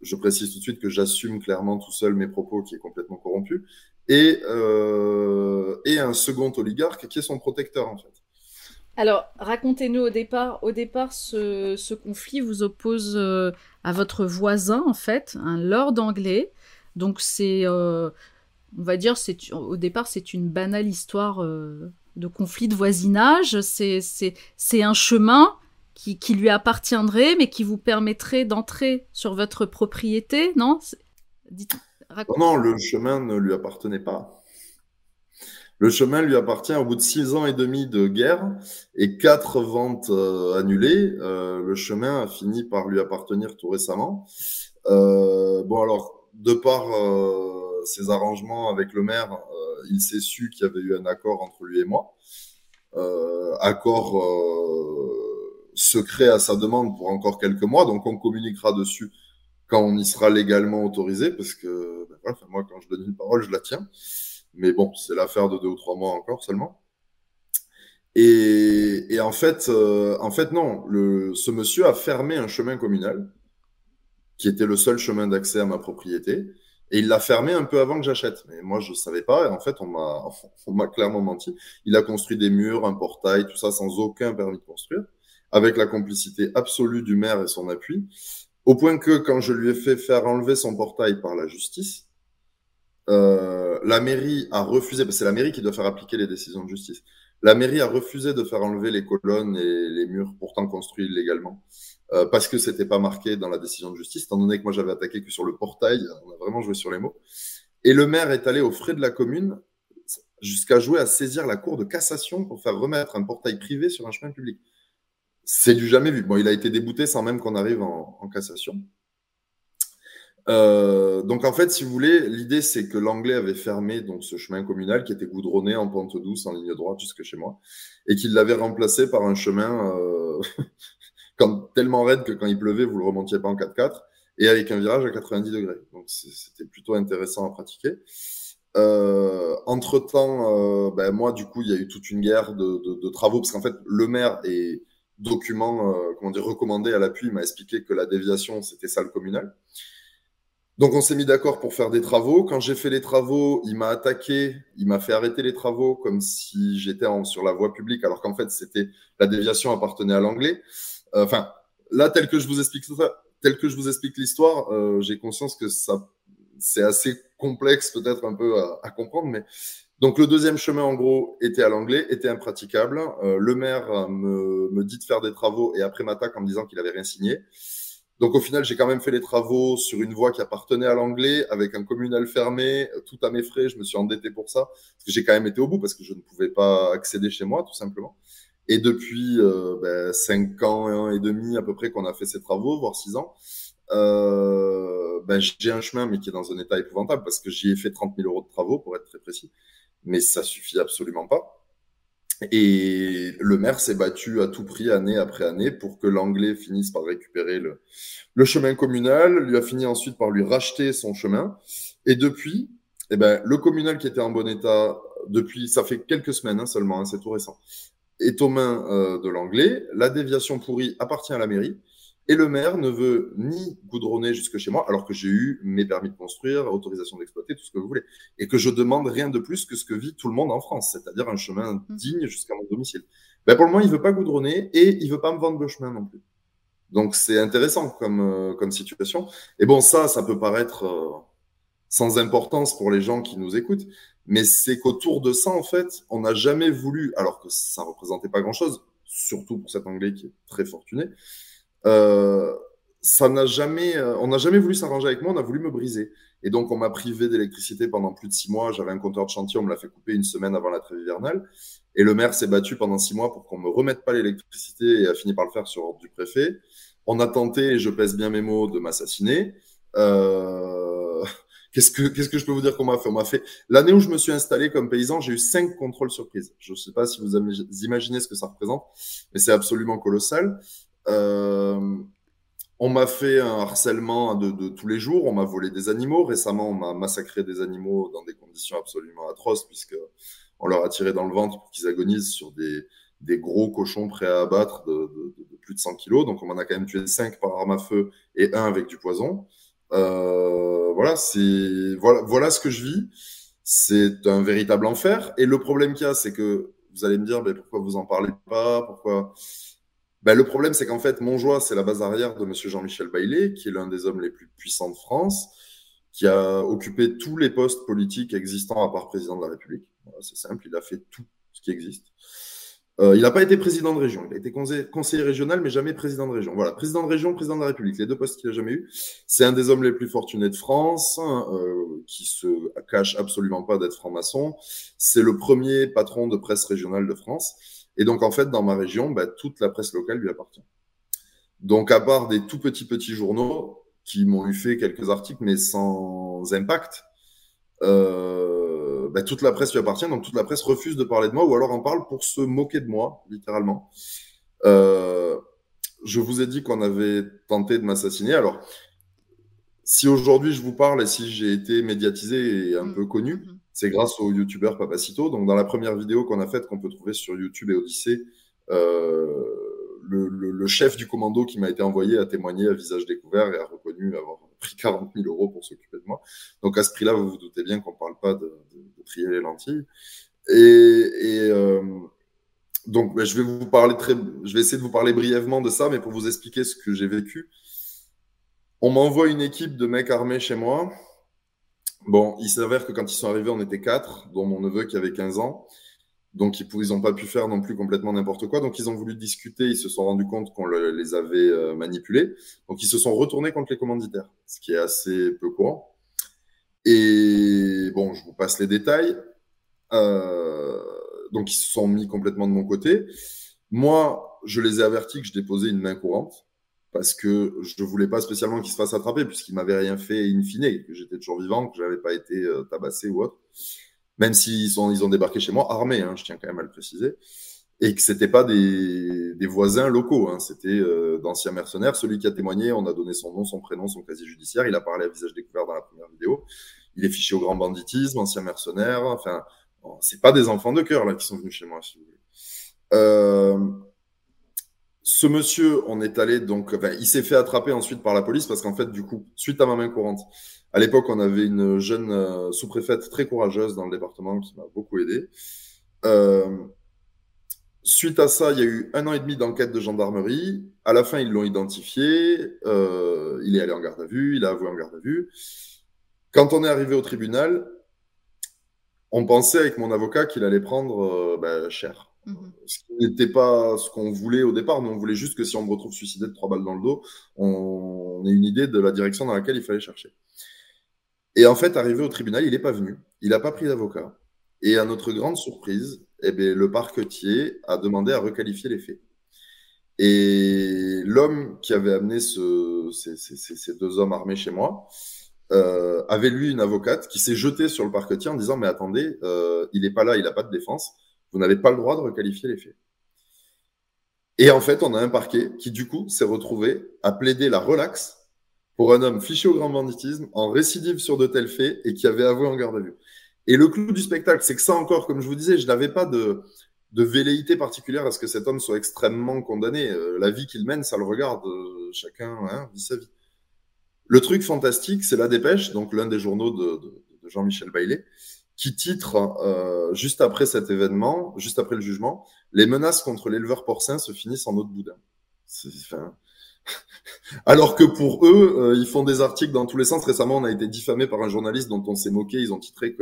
Je précise tout de suite que j'assume clairement tout seul mes propos qui est complètement corrompu, et, euh, et un second oligarque qui est son protecteur en fait. Alors, racontez-nous au départ, au départ, ce, ce conflit vous oppose euh, à votre voisin, en fait, un lord anglais, donc c'est, on va dire, c'est au départ c'est une banale histoire de conflit de voisinage. C'est c'est un chemin qui, lui appartiendrait, mais qui vous permettrait d'entrer sur votre propriété, non? Dites, Non, le chemin ne lui appartenait pas. Le chemin lui appartient au bout de six ans et demi de guerre et quatre ventes euh, annulées. le chemin a fini par lui appartenir tout récemment. bon alors, de par euh, ses arrangements avec le maire, euh, il s'est su qu'il y avait eu un accord entre lui et moi. Euh, accord secret à sa demande pour encore quelques mois, donc on communiquera dessus quand on y sera légalement autorisé, parce que ben moi, quand je donne une parole, je la tiens. Mais bon, c'est l'affaire de deux ou trois mois encore seulement. Et, en fait, en fait, non. Ce monsieur a fermé un chemin communal qui était le seul chemin d'accès à ma propriété. Et il l'a fermé un peu avant que j'achète. Mais moi, je ne savais pas. Et en fait, m'a, on m'a clairement menti. Il a construit des murs, un portail, tout ça sans aucun permis de construire, avec la complicité absolue du maire et son appui. Au point que quand je lui ai fait faire enlever son portail par la justice, euh, la mairie a refusé, c'est la mairie qui doit faire appliquer les décisions de justice. La mairie a refusé de faire enlever les colonnes et les murs pourtant construits illégalement euh, parce que c'était pas marqué dans la décision de justice, étant donné que moi j'avais attaqué que sur le portail, on a vraiment joué sur les mots. Et le maire est allé aux frais de la commune jusqu'à jouer à saisir la cour de cassation pour faire remettre un portail privé sur un chemin public. C'est du jamais vu. Bon, il a été débouté sans même qu'on arrive en, en cassation. Euh, donc en fait, si vous voulez, l'idée c'est que l'anglais avait fermé donc ce chemin communal qui était goudronné en pente douce en ligne droite jusque chez moi et qu'il l'avait remplacé par un chemin euh, quand, tellement raide que quand il pleuvait vous le remontiez pas en 4x4 et avec un virage à 90 degrés. Donc c'était plutôt intéressant à pratiquer. Euh, entre temps, euh, ben, moi du coup il y a eu toute une guerre de, de, de travaux parce qu'en fait le maire est document euh, comment dire recommandé à l'appui m'a expliqué que la déviation c'était salle communale. Donc on s'est mis d'accord pour faire des travaux. Quand j'ai fait les travaux, il m'a attaqué, il m'a fait arrêter les travaux comme si j'étais sur la voie publique, alors qu'en fait c'était la déviation appartenait à l'anglais. Euh, enfin, là tel que je vous explique ça, tel que je vous explique l'histoire, euh, j'ai conscience que ça c'est assez complexe peut-être un peu à, à, comprendre, mais donc le deuxième chemin en gros était à l'anglais, était impraticable. Euh, le maire me, me dit de faire des travaux et après m'attaque en me disant qu'il avait rien signé. Donc au final, j'ai quand même fait les travaux sur une voie qui appartenait à l'anglais, avec un communal fermé, tout à mes frais. Je me suis endetté pour ça, parce que j'ai quand même été au bout, parce que je ne pouvais pas accéder chez moi, tout simplement. Et depuis euh, ben, cinq ans et demi à peu près qu'on a fait ces travaux, voire six ans, euh, ben, j'ai un chemin, mais qui est dans un état épouvantable, parce que j'y ai fait 30 000 euros de travaux, pour être très précis. Mais ça suffit absolument pas. Et le maire s'est battu à tout prix année après année pour que l'anglais finisse par récupérer le, le, chemin communal, lui a fini ensuite par lui racheter son chemin. Et depuis, eh ben, le communal qui était en bon état, depuis, ça fait quelques semaines hein, seulement, hein, c'est tout récent, est aux mains euh, de l'anglais. La déviation pourrie appartient à la mairie. Et le maire ne veut ni goudronner jusque chez moi, alors que j'ai eu mes permis de construire, autorisation d'exploiter, tout ce que vous voulez. Et que je demande rien de plus que ce que vit tout le monde en France, c'est-à-dire un chemin mmh. digne jusqu'à mon domicile. Ben pour le moment, il veut pas goudronner et il veut pas me vendre le chemin non plus. Donc c'est intéressant comme, euh, comme situation. Et bon, ça, ça peut paraître euh, sans importance pour les gens qui nous écoutent, mais c'est qu'autour de ça, en fait, on n'a jamais voulu, alors que ça représentait pas grand-chose, surtout pour cet anglais qui est très fortuné, euh, ça n'a jamais, euh, on n'a jamais voulu s'arranger avec moi, on a voulu me briser. Et donc, on m'a privé d'électricité pendant plus de six mois. J'avais un compteur de chantier, on me l'a fait couper une semaine avant la trêve hivernale. Et le maire s'est battu pendant six mois pour qu'on me remette pas l'électricité et a fini par le faire sur ordre du préfet. On a tenté, et je pèse bien mes mots, de m'assassiner. Euh... Qu'est-ce que, qu'est-ce que je peux vous dire qu'on m'a fait? On m'a fait l'année où je me suis installé comme paysan, j'ai eu cinq contrôles surprises. Je ne sais pas si vous imaginez ce que ça représente, mais c'est absolument colossal. Euh, on m'a fait un harcèlement de, tous les jours, on m'a volé des animaux. Récemment, on m'a massacré des animaux dans des conditions absolument atroces, puisque on leur a tiré dans le ventre pour qu'ils agonisent sur des, gros cochons prêts à abattre de, plus de 100 kilos. Donc, on m'en a quand même tué 5 par arme à feu et un avec du poison. Euh, voilà, c'est voilà, ce que je vis. C'est un véritable enfer. Et le problème qu'il y a, c'est que vous allez me dire, mais pourquoi vous en parlez pas? Pourquoi ben, le problème, c'est qu'en fait, Montjoie, c'est la base arrière de Monsieur Jean-Michel Baillet, qui est l'un des hommes les plus puissants de France, qui a occupé tous les postes politiques existants à part président de la République. C'est simple, il a fait tout ce qui existe. Euh, il n'a pas été président de région, il a été conseiller, régional, mais jamais président de région. Voilà, président de région, président de la République, les deux postes qu'il a jamais eu. C'est un des hommes les plus fortunés de France, hein, euh, qui se cache absolument pas d'être franc-maçon. C'est le premier patron de presse régionale de France. Et donc, en fait, dans ma région, bah, toute la presse locale lui appartient. Donc, à part des tout petits, petits journaux qui m'ont eu fait quelques articles, mais sans impact, euh, bah, toute la presse lui appartient. Donc, toute la presse refuse de parler de moi ou alors en parle pour se moquer de moi, littéralement. Euh, je vous ai dit qu'on avait tenté de m'assassiner. Alors, si aujourd'hui je vous parle et si j'ai été médiatisé et un mmh. peu connu, mmh c'est grâce au youtubeur Papacito. Donc, dans la première vidéo qu'on a faite, qu'on peut trouver sur YouTube et Odyssée, euh, le, chef du commando qui m'a été envoyé a témoigné à visage découvert et a reconnu avoir pris 40 000 euros pour s'occuper de moi. Donc, à ce prix-là, vous vous doutez bien qu'on ne parle pas de, trier les lentilles. Et, euh, donc, ben, je vais vous parler très, je vais essayer de vous parler brièvement de ça, mais pour vous expliquer ce que j'ai vécu. On m'envoie une équipe de mecs armés chez moi. Bon, il s'avère que quand ils sont arrivés, on était quatre, dont mon neveu qui avait 15 ans. Donc, ils n'ont pas pu faire non plus complètement n'importe quoi. Donc, ils ont voulu discuter. Ils se sont rendus compte qu'on les avait euh, manipulés. Donc, ils se sont retournés contre les commanditaires, ce qui est assez peu courant. Et bon, je vous passe les détails. Euh, donc, ils se sont mis complètement de mon côté. Moi, je les ai avertis que je déposais une main courante parce que je ne voulais pas spécialement qu'ils se fassent attraper puisqu'ils m'avaient rien fait in fine, que j'étais toujours vivant, que j'avais pas été euh, tabassé ou autre même s'ils sont, ils ont débarqué chez moi armés, hein, je tiens quand même à le préciser, et que c'était pas des, des, voisins locaux, hein, c'était euh, d'anciens mercenaires. Celui qui a témoigné, on a donné son nom, son prénom, son casier judiciaire, il a parlé à visage découvert dans la première vidéo. Il est fiché au grand banditisme, ancien mercenaire. Enfin, c'est pas des enfants de cœur là qui sont venus chez moi, si vous voulez. Euh, ce monsieur, on est allé donc, il s'est fait attraper ensuite par la police parce qu'en fait, du coup, suite à ma main courante, à l'époque, on avait une jeune euh, sous-préfète très courageuse dans le département qui m'a beaucoup aidé. Euh, suite à ça, il y a eu un an et demi d'enquête de gendarmerie. À la fin, ils l'ont identifié. Euh, il est allé en garde à vue. Il a avoué en garde à vue. Quand on est arrivé au tribunal, on pensait avec mon avocat qu'il allait prendre ben, cher. Mhm. Ce qui n'était pas ce qu'on voulait au départ, mais on voulait juste que si on me retrouve suicidé de trois balles dans le dos, on ait une idée de la direction dans laquelle il fallait chercher. Et en fait, arrivé au tribunal, il n'est pas venu. Il n'a pas pris d'avocat. Et à notre grande surprise, eh bien, le parquetier a demandé à requalifier les faits. Et l'homme qui avait amené ce, ces, deux hommes armés chez moi euh, avait lui une avocate qui s'est jetée sur le parquetier en disant Mais attendez, euh, il n'est pas là, il n'a pas de défense, vous n'avez pas le droit de requalifier les faits. Et en fait, on a un parquet qui, du coup, s'est retrouvé à plaider la relaxe pour un homme fiché au grand banditisme, en récidive sur de tels faits et qui avait avoué en garde à vue. Et le clou du spectacle, c'est que ça encore, comme je vous disais, je n'avais pas de, de velléité particulière à ce que cet homme soit extrêmement condamné. Euh, la vie qu'il mène, ça le regarde. Euh, chacun hein, vit sa vie. Le truc fantastique, c'est la dépêche, donc l'un des journaux de, Jean-Michel Bailey, qui titre euh, juste après cet événement, juste après le jugement, les menaces contre l'éleveur porcin se finissent en eau boudin. Alors que pour eux, euh, ils font des articles dans tous les sens. Récemment, on a été diffamé par un journaliste dont on s'est moqué. Ils ont titré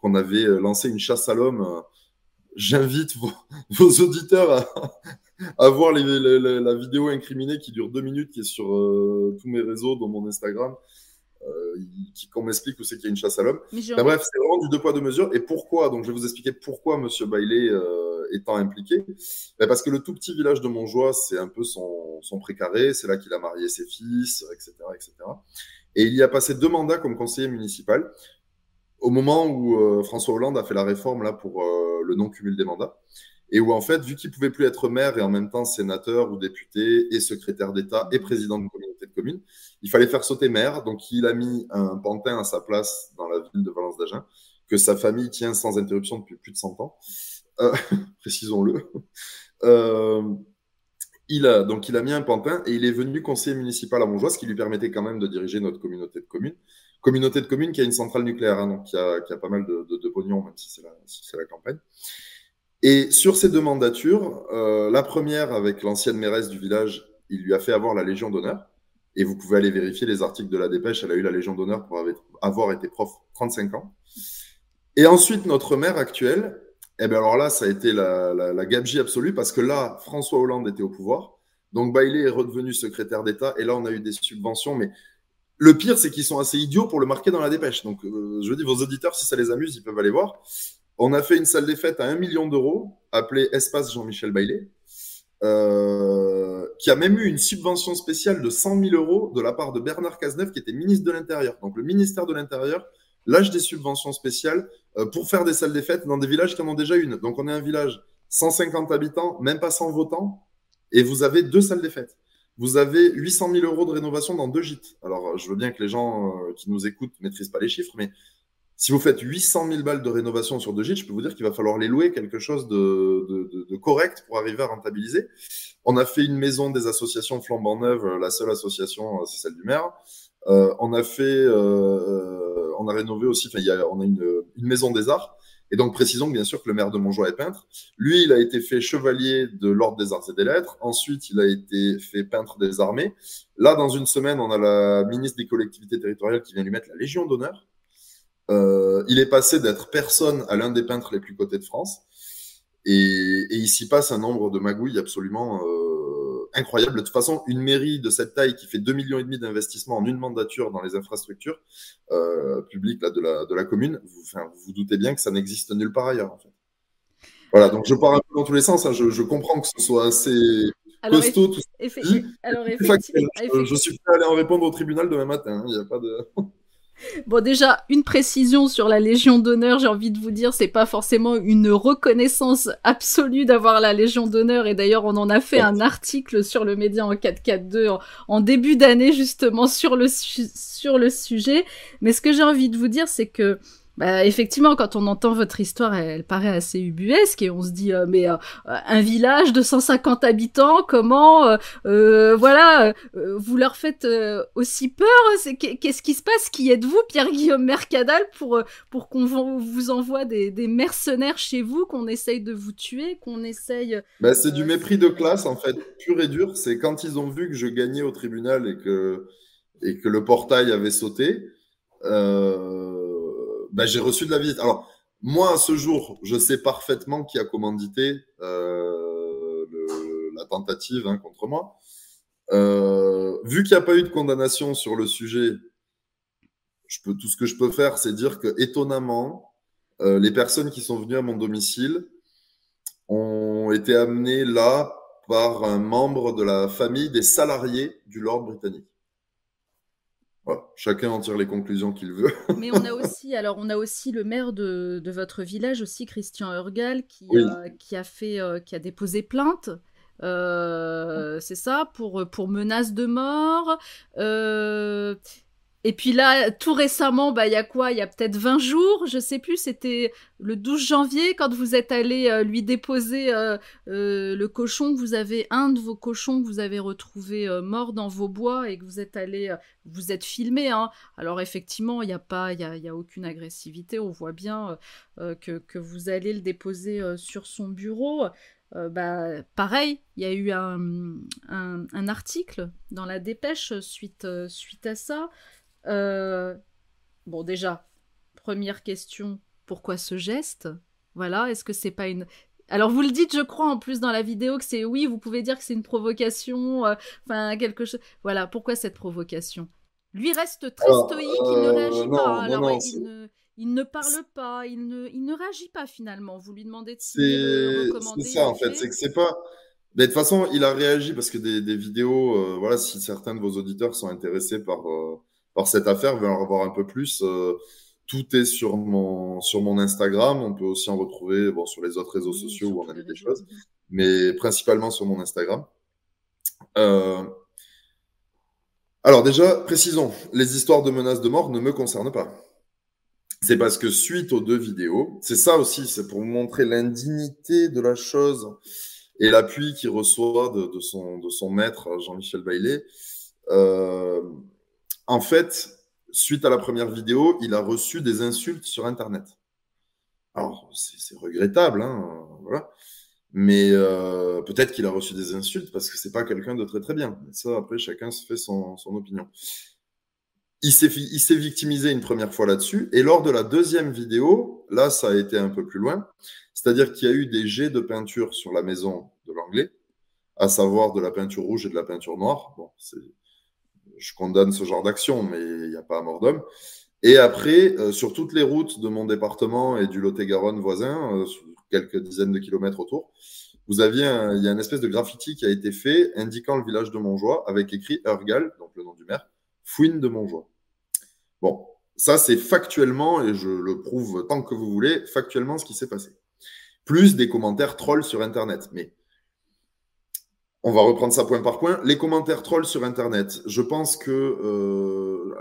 qu'on avait euh, lancé une chasse à l'homme. Euh, j'invite vos, auditeurs à, voir la vidéo incriminée qui dure deux minutes, qui est sur tous mes réseaux, dont mon Instagram, qu'on m'explique où c'est qu'il y a une chasse à l'homme. bref, c'est vraiment du deux poids deux mesures. Et pourquoi Donc, je vais vous expliquer pourquoi Monsieur Bailey étant impliqué ben, Parce que le tout petit village de Montjoie, c'est un peu son, son précaré, c'est là qu'il a marié ses fils, etc., etc. Et il y a passé deux mandats comme conseiller municipal au moment où euh, François Hollande a fait la réforme là pour euh, le non-cumul des mandats. Et où en fait, vu qu'il pouvait plus être maire et en même temps sénateur ou député et secrétaire d'État et président de communauté de communes, il fallait faire sauter maire. Donc il a mis un pantin à sa place dans la ville de Valence d'Agen que sa famille tient sans interruption depuis plus de 100 ans. Euh, précisons-le. Euh, il a, donc, il a mis un pantin et il est venu conseiller municipal à Montjoie, ce qui lui permettait quand même de diriger notre communauté de communes. Communauté de communes qui a une centrale nucléaire, hein, donc qui a, pas mal de, de, pognon, même si c'est la, campagne. Et sur ces deux mandatures, euh, la première avec l'ancienne mairesse du village, il lui a fait avoir la Légion d'honneur. Et vous pouvez aller vérifier les articles de la dépêche. Elle a eu la Légion d'honneur pour avoir été prof 35 ans. Et ensuite, notre maire actuelle, eh bien alors là, ça a été la, la, gabegie absolue parce que là, François Hollande était au pouvoir. Donc Bailey est redevenu secrétaire d'État et là, on a eu des subventions. Mais le pire, c'est qu'ils sont assez idiots pour le marquer dans la dépêche. Donc euh, je dis, vos auditeurs, si ça les amuse, ils peuvent aller voir. On a fait une salle des fêtes à 1 million d'euros, appelée Espace Jean-Michel Bailey, euh, qui a même eu une subvention spéciale de 100 000 euros de la part de Bernard Cazeneuve, qui était ministre de l'Intérieur. Donc le ministère de l'Intérieur lâche des subventions spéciales euh, pour faire des salles des fêtes dans des villages qui en ont déjà une. Donc on est un village 150 habitants, même pas 100 votants, et vous avez deux salles des fêtes. Vous avez 800 000 euros de rénovation dans deux gîtes. Alors je veux bien que les gens euh, qui nous écoutent ne maîtrisent pas les chiffres, mais si vous faites 800 000 balles de rénovation sur deux gîtes, je peux vous dire qu'il va falloir les louer quelque chose de, de, de, correct pour arriver à rentabiliser. On a fait une maison des associations flambant neuve, la seule association, c'est celle du maire. Euh, on a fait, euh, on a rénové aussi, y a, on a une, une, maison des arts Et donc, précisons bien sûr que le maire de Montjoie est peintre. Lui, il a été fait chevalier de l'Ordre des Arts et des Lettres. Ensuite, il a été fait peintre des armées. Là, dans une semaine, on a la ministre des collectivités territoriales qui vient lui mettre la Légion d'honneur. Euh, il est passé d'être personne à l'un des peintres les plus cotés de France. Et, et il s'y passe un nombre de magouilles absolument euh, incroyable. De toute façon, une mairie de cette taille qui fait 2,5 millions et demi d'investissements en une mandature dans les infrastructures euh, publiques là, de, la, de la commune, vous, enfin, vous vous doutez bien que ça n'existe nulle part ailleurs. En fait. Voilà, donc je pars un peu dans tous les sens. Hein. Je, je, comprends que ce soit assez alors, costaud tout ça. Alors, effectivement, je, je, suis prêt à aller en répondre au tribunal demain matin. Hein. Il n'y a pas de. Bon, déjà, une précision sur la Légion d'honneur, j'ai envie de vous dire, c'est pas forcément une reconnaissance absolue d'avoir la Légion d'honneur, et d'ailleurs, on en a fait un article sur le média en 442 en, en début d'année, justement, sur le, sur le sujet. Mais ce que j'ai envie de vous dire, c'est que bah, effectivement, quand on entend votre histoire, elle, paraît assez ubuesque et on se dit, euh, mais euh, un village de 150 habitants, comment, euh, euh voilà, vous leur faites aussi peur? Qu'est-ce qui se passe? Qui êtes-vous, Pierre-Guillaume Mercadal, pour, pour qu'on vous envoie des, des, mercenaires chez vous, qu'on essaye de vous tuer, qu'on essaye... Bah, c'est du mépris de classe, en fait, pur et dur. C'est quand ils ont vu que je gagnais au tribunal et que, et que le portail avait sauté. Euh ben, j'ai reçu de la visite. Alors, moi, à ce jour, je sais parfaitement qui a commandité euh, la tentative hein, contre moi. Euh, vu qu'il n'y a pas eu de condamnation sur le sujet, je peux, tout ce que je peux faire, c'est dire que étonnamment, euh, les personnes qui sont venues à mon domicile ont été amenées là par un membre de la famille des salariés du Lord britannique. Chacun en tire les conclusions qu'il veut. Mais on a aussi, alors on a aussi le maire de, de votre village aussi, Christian Urgal, qui, euh, qui a fait, euh, qui a déposé plainte. Euh, c'est ça pour pour menace de mort. Et puis là, tout récemment, bah il y a quoi? Il y a peut-être 20 jours, je sais plus, c'était le 12 janvier quand vous êtes allé euh, lui déposer euh, euh, le cochon, vous avez un de vos cochons que vous avez retrouvé mort dans vos bois et que vous êtes allé vous êtes filmé hein. Alors effectivement, il n'y a pas il y a, aucune agressivité, on voit bien que, vous allez le déposer sur son bureau. bah, pareil, il y a eu un, article dans la dépêche suite, suite à ça. Euh, bon, déjà, première question, pourquoi ce geste? Voilà, est-ce que c'est pas une... Alors vous le dites, je crois, en plus dans la vidéo que c'est oui, vous pouvez dire que c'est une provocation, euh, enfin quelque chose. Voilà, pourquoi cette provocation? Lui reste très alors, stoïque, euh, il ne réagit non, pas. Non, alors non, il, ne, il, ne, parle pas, il ne, il ne réagit pas finalement. Vous lui demandez de signer. C'est ça en fait, c'est que c'est pas. Mais de toute façon, il a réagi parce que des, des vidéos, euh, voilà, si certains de vos auditeurs sont intéressés par par cette affaire, veulent en avoir un peu plus. Euh, tout est sur mon, sur mon Instagram. On peut aussi en retrouver bon, sur les autres réseaux oui, sociaux où on a mis des choses, mais principalement sur mon Instagram. Euh... Alors déjà, précisons, les histoires de menaces de mort ne me concernent pas. C'est parce que suite aux deux vidéos, c'est ça aussi, c'est pour vous montrer l'indignité de la chose et l'appui qu'il reçoit de, de, son, de son maître, Jean-Michel Baillet. Euh, en fait, suite à la première vidéo, il a reçu des insultes sur Internet. Alors, c'est regrettable, hein, voilà. Mais euh, peut-être qu'il a reçu des insultes parce que c'est pas quelqu'un de très très bien. Mais ça, après, chacun se fait son, son opinion. Il s'est victimisé une première fois là-dessus. Et lors de la deuxième vidéo, là, ça a été un peu plus loin. C'est-à-dire qu'il y a eu des jets de peinture sur la maison de l'anglais, à savoir de la peinture rouge et de la peinture noire. Bon, c'est je condamne ce genre d'action, mais il n'y a pas à mort d'homme. Et après, euh, sur toutes les routes de mon département et du Lot-et-Garonne voisin, euh, sur quelques dizaines de kilomètres autour, vous aviez il y a une espèce de graffiti qui a été fait indiquant le village de Montjoie avec écrit Urgal, donc le nom du maire, fouine de Montjoie. Bon, ça c'est factuellement, et je le prouve tant que vous voulez, factuellement ce qui s'est passé. Plus des commentaires trolls sur Internet. Mais on va reprendre ça point par point. Les commentaires trolls sur Internet. Je pense que, euh,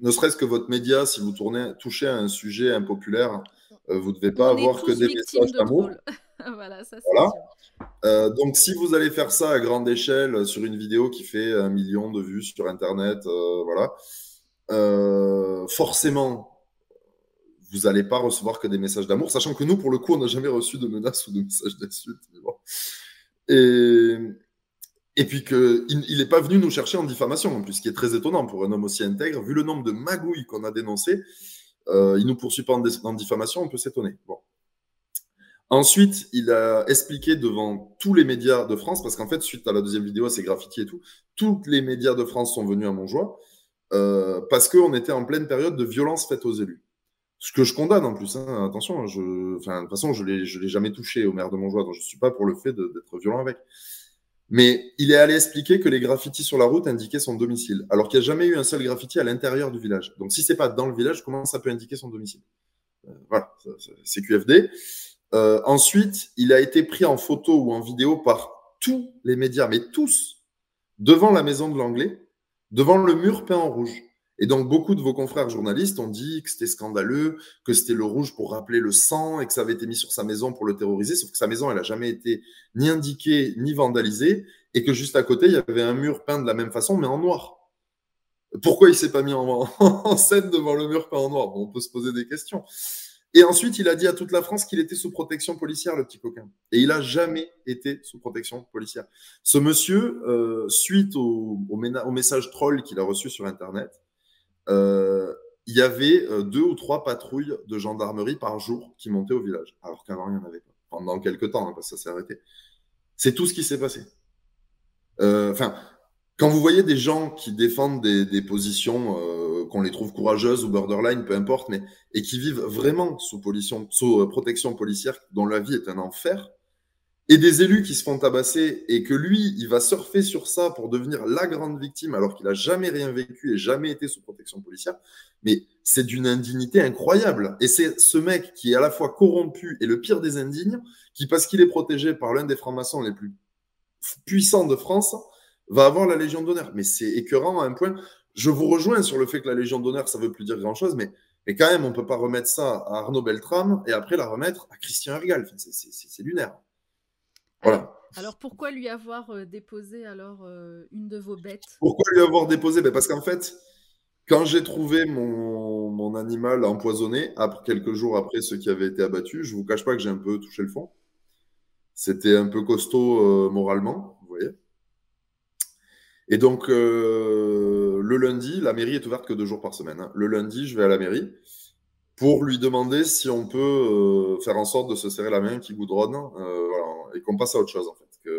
ne serait-ce que votre média, si vous tournez, touchez à un sujet impopulaire, euh, vous ne devez pas On avoir que des messages d'amour. voilà, ça voilà. Euh, donc, si vous allez faire ça à grande échelle sur une vidéo qui fait un million de vues sur Internet, voilà, forcément, vous n'allez pas recevoir que des messages d'amour, sachant que nous, pour le coup, on n'a jamais reçu de menaces ou de messages d'insultes. Et, puis qu'il n'est pas venu nous chercher en diffamation, en plus, ce qui est très étonnant pour un homme aussi intègre. Vu le nombre de magouilles qu'on a dénoncées, euh, il ne nous poursuit pas en, en diffamation, on peut s'étonner. Bon. Ensuite, il a expliqué devant tous les médias de France, parce qu'en fait, suite à la deuxième vidéo, c'est graffiti et tout, tous les médias de France sont venus à Montjoie, euh, parce qu'on était en pleine période de violence faite aux élus. Ce que je condamne en plus, hein, attention, je, enfin, de toute façon, je ne l'ai jamais touché au maire de Montjoie, donc je ne suis pas pour le fait d'être violent avec. Mais il est allé expliquer que les graffitis sur la route indiquaient son domicile, alors qu'il n'y a jamais eu un seul graffiti à l'intérieur du village. Donc si c'est pas dans le village, comment ça peut indiquer son domicile? Euh, Voilà, c'est QFD. Euh, ensuite, il a été pris en photo ou en vidéo par tous les médias, mais tous, devant la maison de l'anglais, devant le mur peint en rouge. Et donc, beaucoup de vos confrères journalistes ont dit que c'était scandaleux, que c'était le rouge pour rappeler le sang et que ça avait été mis sur sa maison pour le terroriser. Sauf que sa maison, elle n'a jamais été ni indiquée ni vandalisée et que juste à côté, il y avait un mur peint de la même façon, mais en noir. Pourquoi il s'est pas mis en, scène devant le mur peint en noir? On peut se poser des questions. Et ensuite, il a dit à toute la France qu'il était sous protection policière, le petit coquin. Et il n'a jamais été sous protection policière. Ce monsieur, euh, suite au, message troll qu'il a reçu sur Internet, il y avait euh, deux ou trois patrouilles de gendarmerie par jour qui montaient au village, alors qu'avant, il n'y en avait pas. Pendant quelques temps, hein, parce que ça s'est arrêté. C'est tout ce qui s'est passé. Enfin, quand vous voyez des gens qui défendent des, positions qu'on les trouve courageuses ou borderline, peu importe, mais et qui vivent vraiment sous, euh, protection policière, dont la vie est un enfer, et des élus qui se font tabasser et que lui, il va surfer sur ça pour devenir la grande victime alors qu'il a jamais rien vécu et jamais été sous protection policière, mais c'est d'une indignité incroyable. Et c'est ce mec qui est à la fois corrompu et le pire des indignes, qui parce qu'il est protégé par l'un des francs-maçons les plus puissants de France, va avoir la Légion d'honneur. Mais c'est écœurant à un point je vous rejoins sur le fait que la Légion d'honneur, ça ne veut plus dire grand-chose, mais, mais quand même, on ne peut pas remettre ça à Arnaud Beltrame et après la remettre à Christian Ergal. c'est lunaire. Voilà. Alors pourquoi lui avoir euh, déposé alors euh, une de vos bêtes? Pourquoi lui avoir déposé? Ben Parce qu'en fait, quand j'ai trouvé mon, mon, animal empoisonné, après, quelques jours après ce qui avait été abattu, je ne vous cache pas que j'ai un peu touché le fond. C'était un peu costaud euh, moralement, vous voyez. Et donc, le lundi, la mairie est ouverte que deux jours par semaine. Hein. Le lundi, je vais à la mairie pour lui demander si on peut euh, faire en sorte de se serrer la main qui goudronne euh, voilà, et qu'on passe à autre chose, en fait.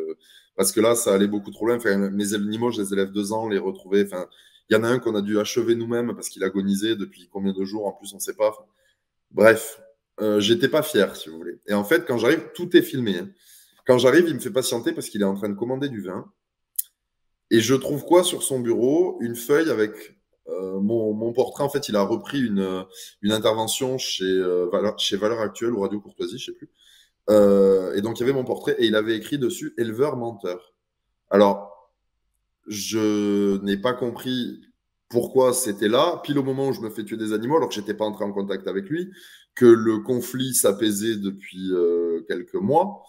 Parce que là, ça allait beaucoup trop loin. Enfin, mes animaux, je les élève deux ans, les retrouver. Enfin, il y en a un qu'on a dû achever nous-mêmes parce qu'il agonisait depuis combien de jours, en plus, on ne sait pas. bref, j'étais pas fier, si vous voulez. Et en fait, quand j'arrive, tout est filmé. Hein. Quand j'arrive, il me fait patienter parce qu'il est en train de commander du vin. Et je trouve quoi sur son bureau? Une feuille avec euh, mon, portrait. En fait, il a repris une, une intervention chez, euh, Valeur, chez ou Radio Courtoisie, je sais plus. Euh, et donc, il y avait mon portrait et il avait écrit dessus éleveur menteur. Alors, je n'ai pas compris pourquoi c'était là, pile au moment où je me fais tuer des animaux, alors que j'étais pas entré en contact avec lui, que le conflit s'apaisait depuis quelques mois.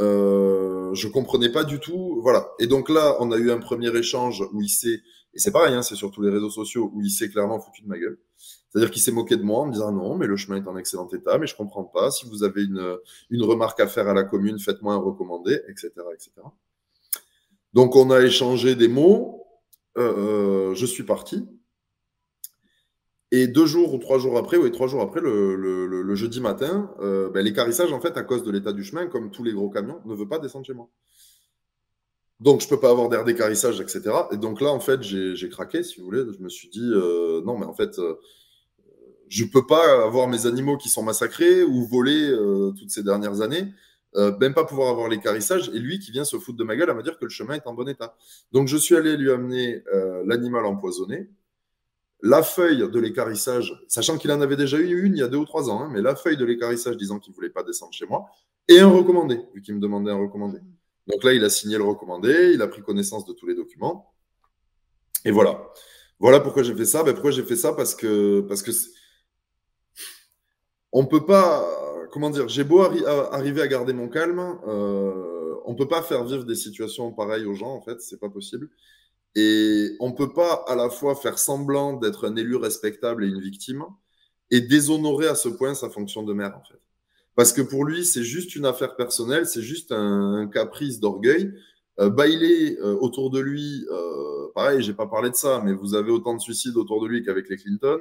Euh, je comprenais pas du tout. Voilà. Et donc là, on a eu un premier échange où il s'est, et c'est pareil, hein, c'est sur tous les réseaux sociaux, où il s'est clairement foutu de ma gueule. C'est-à-dire qu'il s'est moqué de moi en me disant non, mais le chemin est en excellent état, mais je comprends pas. Si vous avez une, une remarque à faire à la commune, faites-moi un recommandé, etc., etc. Donc on a échangé des mots. Euh, euh je suis parti. Et deux jours ou trois jours après, oui, trois jours après, le, jeudi matin, euh, ben, l'écarissage, en fait, à cause de l'état du chemin, comme tous les gros camions, ne veut pas descendre chez moi. Donc, je ne peux pas avoir d'air d'écarissage, etc. Et donc là, en fait, j'ai craqué, si vous voulez. Je me suis dit, euh, non, mais en fait, euh, je ne peux pas avoir mes animaux qui sont massacrés ou volés toutes ces dernières années, même pas pouvoir avoir l'écarissage, et lui qui vient se foutre de ma gueule à me dire que le chemin est en bon état. Donc, je suis allé lui amener l'animal empoisonné, la feuille de l'écarissage, sachant qu'il en avait déjà eu une il y a deux ou trois ans, hein, mais la feuille de l'écarissage disant qu'il ne voulait pas descendre chez moi, et un recommandé, vu qu'il me demandait un recommandé. Donc là, il a signé le recommandé, il a pris connaissance de tous les documents. Et voilà. Voilà pourquoi j'ai fait ça. Ben, pourquoi j'ai fait ça? Parce que, parce que on peut pas, comment dire, j'ai beau arriver à garder mon calme, euh, on peut pas faire vivre des situations pareilles aux gens, en fait, c'est pas possible. Et on ne peut pas à la fois faire semblant d'être un élu respectable et une victime, et déshonorer à ce point sa fonction de maire, en fait. Parce que pour lui, c'est juste une affaire personnelle, c'est juste un, caprice d'orgueil. Euh, bailer euh, autour de lui, euh, pareil, j'ai pas parlé de ça, mais vous avez autant de suicides autour de lui qu'avec les Clinton.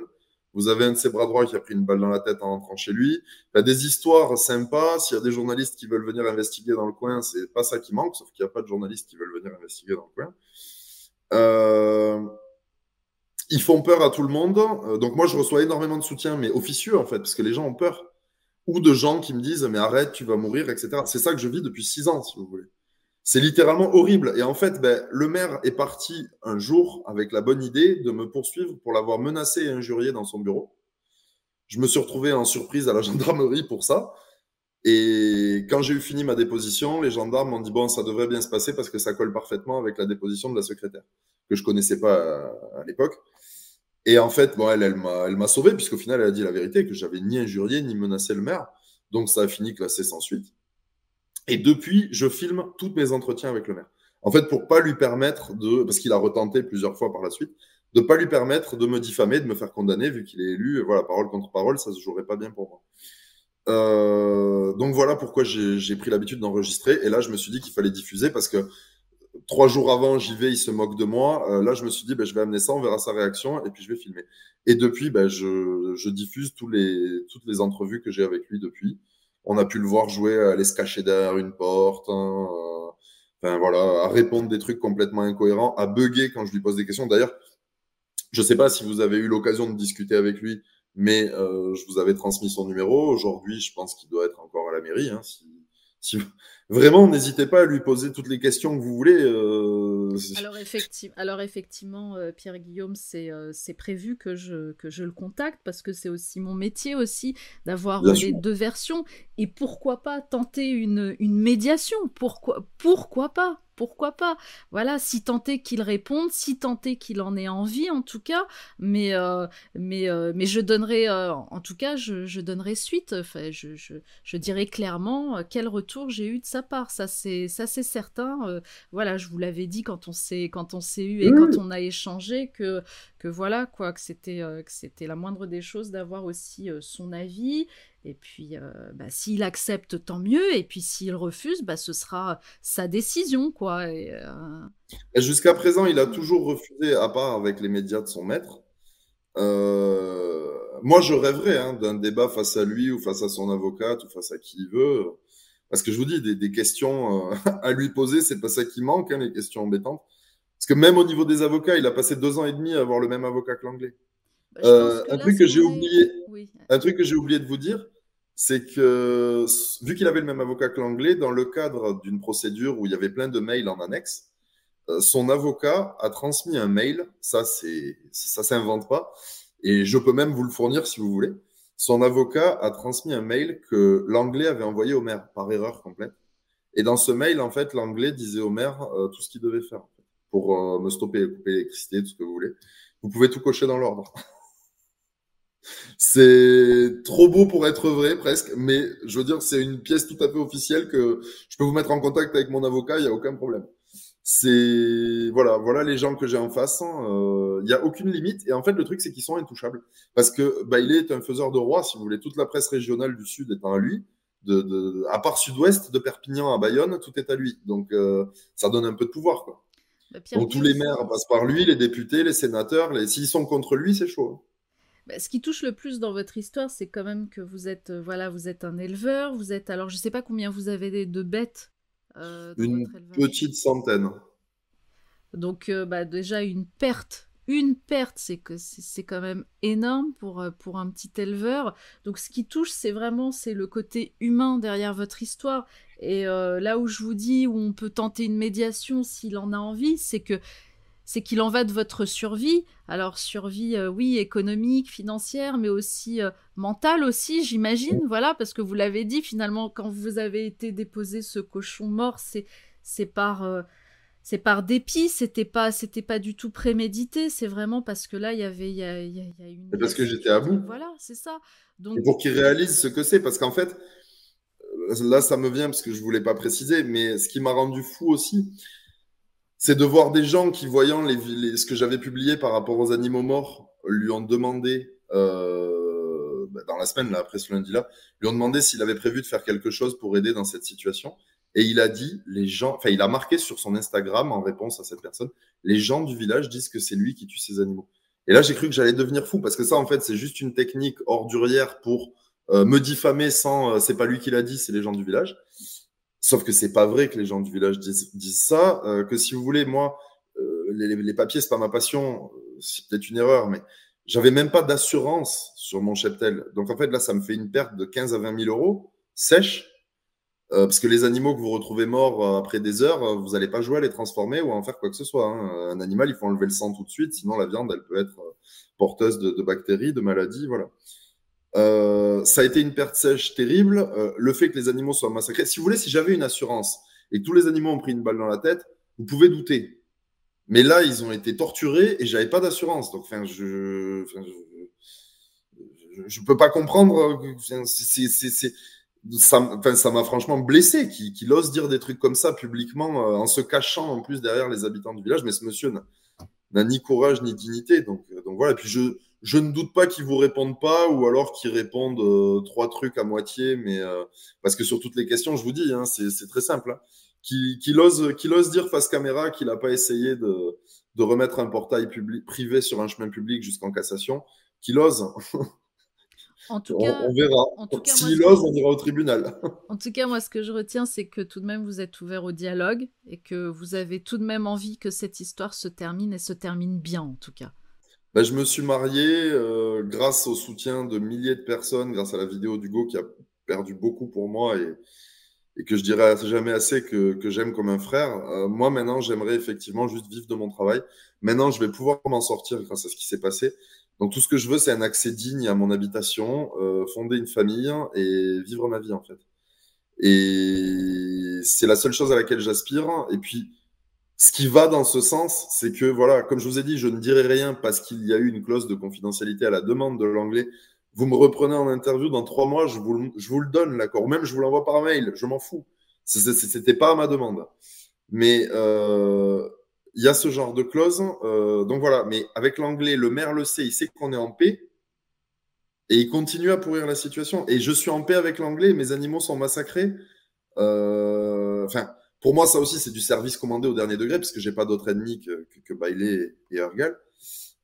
Vous avez un de ses bras droits qui a pris une balle dans la tête en rentrant chez lui. Il y a des histoires sympas. S'il y a des journalistes qui veulent venir investiguer dans le coin, c'est pas ça qui manque, sauf qu'il n'y a pas de journalistes qui veulent venir investiguer dans le coin. Euh, ils font peur à tout le monde. Euh, donc moi, je reçois énormément de soutien, mais officieux en fait, parce que les gens ont peur. Ou de gens qui me disent, mais arrête, tu vas mourir, etc. C'est ça que je vis depuis six ans, si vous voulez. C'est littéralement horrible. Et en fait, ben, le maire est parti un jour avec la bonne idée de me poursuivre pour l'avoir menacé et injurié dans son bureau. Je me suis retrouvé en surprise à la gendarmerie pour ça. Et quand j'ai eu fini ma déposition, les gendarmes m'ont dit bon, ça devrait bien se passer parce que ça colle parfaitement avec la déposition de la secrétaire que je connaissais pas à, l'époque. Et en fait, bon, elle, elle m'a, sauvé puisqu'au final, elle a dit la vérité que j'avais ni injurié ni menacé le maire. Donc ça a fini classé sans suite. Et depuis, je filme tous mes entretiens avec le maire. En fait, pour pas lui permettre de, parce qu'il a retenté plusieurs fois par la suite, de pas lui permettre de me diffamer, de me faire condamner, vu qu'il est élu. Voilà, parole contre parole, ça se jouerait pas bien pour moi. Euh, donc voilà pourquoi j'ai pris l'habitude d'enregistrer. Et là, je me suis dit qu'il fallait diffuser parce que trois jours avant, j'y vais, il se moque de moi. Euh, là, je me suis dit, ben, je vais amener ça, on verra sa réaction, et puis je vais filmer. Et depuis, ben, je, je, diffuse tous les, toutes les entrevues que j'ai avec lui depuis. On a pu le voir jouer à aller se cacher derrière une porte, hein, euh, enfin voilà, à répondre des trucs complètement incohérents, à bugger quand je lui pose des questions. D'ailleurs, je ne sais pas si vous avez eu l'occasion de discuter avec lui, mais euh, je vous avais transmis son numéro. Aujourd'hui, je pense qu'il doit être encore à la mairie. Hein, si, vraiment, n'hésitez pas à lui poser toutes les questions que vous voulez. Euh, alors, alors, effectivement, euh, Pierre Guillaume, euh, c'est prévu que je, que je le contacte parce que c'est aussi mon métier aussi d'avoir les deux versions. Et pourquoi pas tenter une, une médiation? Pourquoi, pourquoi pas? Pourquoi pas? Voilà, si tant est qu'il réponde, si tant est qu'il en ait envie, en tout cas. Mais, euh, mais, euh, mais je donnerai, euh, en tout cas, je, donnerai suite. Enfin, je, je, dirai clairement quel retour j'ai eu de sa part. Ça, c'est, ça, c'est certain. voilà, je vous l'avais dit quand on s'est, quand on s'est eu et quand on a échangé que, que voilà, quoi, que c'était, que c'était la moindre des choses d'avoir aussi son avis et puis, euh, bah, s'il accepte, tant mieux. Et puis, s'il refuse, bah, ce sera sa décision, quoi. Euh, jusqu'à présent, il a toujours refusé, à part avec les médias de son maître. Euh, moi, je rêverais hein, d'un débat face à lui ou face à son avocate ou face à qui il veut. Parce que je vous dis, des, questions à lui poser, c'est pas ça qui manque, hein, les questions embêtantes. Parce que même au niveau des avocats, il a passé deux ans et demi à avoir le même avocat que l'anglais. Bah, un truc que j'ai oublié, un truc que j'ai oublié de vous dire, c'est que vu qu'il avait le même avocat que l'anglais, dans le cadre d'une procédure où il y avait plein de mails en annexe, euh, son avocat a transmis un mail. Ça, c'est ça s'invente pas, et je peux même vous le fournir si vous voulez. Son avocat a transmis un mail que l'anglais avait envoyé au maire par erreur complète. Et dans ce mail, en fait, l'anglais disait au maire euh, tout ce qu'il devait faire pour euh, me stopper, couper l'électricité, tout ce que vous voulez. Vous pouvez tout cocher dans l'ordre. C'est trop beau pour être vrai presque, mais je veux dire, c'est une pièce tout à fait officielle que je peux vous mettre en contact avec mon avocat, il n'y a aucun problème. C'est voilà, voilà les gens que j'ai en face. Hein, euh, il n'y a aucune limite. Et en fait, le truc, c'est qu'ils sont intouchables. Parce que il est un faiseur de roi, si vous voulez. Toute la presse régionale du Sud étant à lui. De, de, à part Sud-Ouest, de Perpignan à Bayonne, tout est à lui. Donc, euh, ça donne un peu de pouvoir. Quoi. Bah, Donc, tous les maires passent par lui, les députés, les sénateurs. Les... S'ils sont contre lui, c'est chaud. Hein. Bah, ce qui touche le plus dans votre histoire, c'est quand même que vous êtes, euh, voilà, vous êtes un éleveur, vous êtes, alors je ne sais pas combien vous avez de bêtes. Euh, une petite centaine. Donc euh, bah, déjà une perte, une perte, c'est que c'est quand même énorme pour, pour un petit éleveur. Donc ce qui touche, c'est vraiment c'est le côté humain derrière votre histoire. Et là où je vous dis où on peut tenter une médiation s'il en a envie, c'est que c'est qu'il en va de votre survie. Alors survie, euh, oui, économique, financière, mais aussi euh, mentale aussi, j'imagine. Voilà, parce que vous l'avez dit, finalement, quand vous avez été déposé ce cochon mort, c'est c'est par euh, c'est par dépit, c'était pas c'était pas du tout prémédité. C'est vraiment parce que là, il y avait il y a, y a une. parce que j'étais à bout. Voilà, c'est ça. Donc pour qu'il réalise ce que c'est, parce qu'en fait, là, ça me vient parce que je voulais pas préciser, mais ce qui m'a rendu fou aussi c'est de voir des gens qui, voyant les, ce que j'avais publié par rapport aux animaux morts, lui ont demandé euh, bah, dans la semaine, là, après ce lundi-là, lui ont demandé s'il avait prévu de faire quelque chose pour aider dans cette situation. Et il a dit, les gens, enfin, il a marqué sur son Instagram en réponse à cette personne, les gens du village disent que c'est lui qui tue ces animaux. Et là, j'ai cru que j'allais devenir fou parce que ça, en fait, c'est juste une technique ordurière pour euh, me diffamer sans, euh, c'est pas lui qui l'a dit, c'est les gens du village. Sauf que c'est pas vrai que les gens du village disent, ça. Euh, que si vous voulez, moi, les, les, papiers, c'est pas ma passion. C'est peut-être une erreur, mais j'avais même pas d'assurance sur mon cheptel. Donc en fait, là, ça me fait une perte de 15 à 20 000 euros sèche euh, parce que les animaux que vous retrouvez morts euh, après des heures, euh, vous n'allez pas jouer à les transformer ou à en faire quoi que ce soit. Hein. Un animal, il faut enlever le sang tout de suite, sinon la viande, elle peut être porteuse de, bactéries, de maladies, voilà. ça a été une perte sèche terrible. le fait que les animaux soient massacrés, si vous voulez, si j'avais une assurance et que tous les animaux ont pris une balle dans la tête, vous pouvez douter. Mais là, ils ont été torturés et j'avais pas d'assurance. Donc, enfin, je, je, peux pas comprendre. C'est ça m'a franchement blessé qu'il ose dire des trucs comme ça publiquement euh, en se cachant en plus derrière les habitants du village. Mais ce monsieur n'a ni courage ni dignité. Donc, euh, donc voilà. Et puis je, je ne doute pas qu'il vous réponde pas ou alors qu'il réponde euh, trois trucs à moitié. Mais parce que sur toutes les questions, je vous dis, hein, c'est très simple. Hein, qu'il ose, qu'il ose dire face caméra qu'il n'a pas essayé de, de remettre un portail public, privé sur un chemin public jusqu'en cassation, qu'il ose. En tout cas, on, verra. S'il ose, on ira au tribunal. En tout cas, moi, ce que je retiens, c'est que tout de même, vous êtes ouvert au dialogue et que vous avez tout de même envie que cette histoire se termine et se termine bien, en tout cas. Bah, je me suis marié euh, grâce au soutien de milliers de personnes, grâce à la vidéo d'Hugo qui a perdu beaucoup pour moi et, et que je dirais jamais assez que, que j'aime comme un frère. Euh, moi, maintenant, j'aimerais effectivement juste vivre de mon travail. Maintenant, je vais pouvoir m'en sortir grâce à ce qui s'est passé. Donc tout ce que je veux, c'est un accès digne à mon habitation, euh, fonder une famille et vivre ma vie en fait. Et c'est la seule chose à laquelle j'aspire. Et puis, ce qui va dans ce sens, c'est que voilà, comme je vous ai dit, je ne dirai rien parce qu'il y a eu une clause de confidentialité à la demande de l'anglais. Vous me reprenez en interview dans trois mois, je vous, je vous le donne l'accord. Même je vous l'envoie par mail, je m'en fous. C'était pas à ma demande. Mais euh, il y a ce genre de clause. Euh, donc voilà, mais avec l'anglais, le maire le sait, il sait qu'on est en paix. Et il continue à pourrir la situation. Et je suis en paix avec l'anglais, mes animaux sont massacrés. Euh, enfin, pour moi, ça aussi, c'est du service commandé au dernier degré, parce que j'ai pas d'autre ennemi que, que, Bailey et Ergal.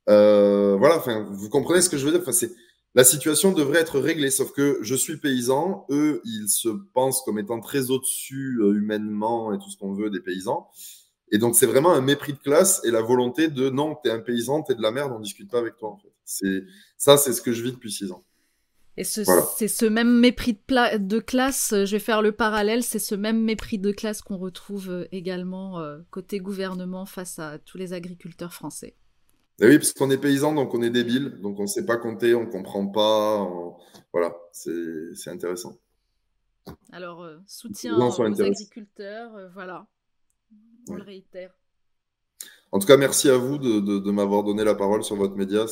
Euh, voilà, enfin, vous comprenez ce que je veux dire? Enfin, c'est la situation devrait être réglée, sauf que je suis paysan, eux, ils se pensent comme étant très au-dessus humainement et tout ce qu'on veut des paysans. Et donc, c'est vraiment un mépris de classe et la volonté de non, t'es un paysan, t'es de la merde, on discute pas avec toi. En fait. C'est ça, c'est ce que je vis depuis six ans. Et c'est ce même mépris de, de, classe, je vais faire le parallèle, c'est ce même mépris de classe qu'on retrouve euh, également euh, côté gouvernement face à tous les agriculteurs français. Et oui, parce qu'on est paysan, donc on est débile, donc on ne sait pas compter, on ne comprend pas. Voilà, c'est intéressant. Alors, euh, soutien aux agriculteurs, voilà on le réitère. En tout cas, merci à vous de, m'avoir donné la parole sur votre média.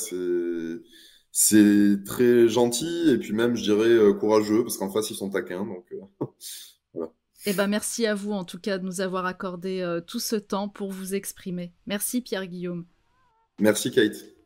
C'est très gentil et puis même, je dirais, euh, courageux parce qu'en face, ils sont taquins. Donc, euh, voilà. Eh ben, merci à vous en tout cas de nous avoir accordé euh, tout ce temps pour vous exprimer. Merci Pierre-Guillaume. Merci Kate.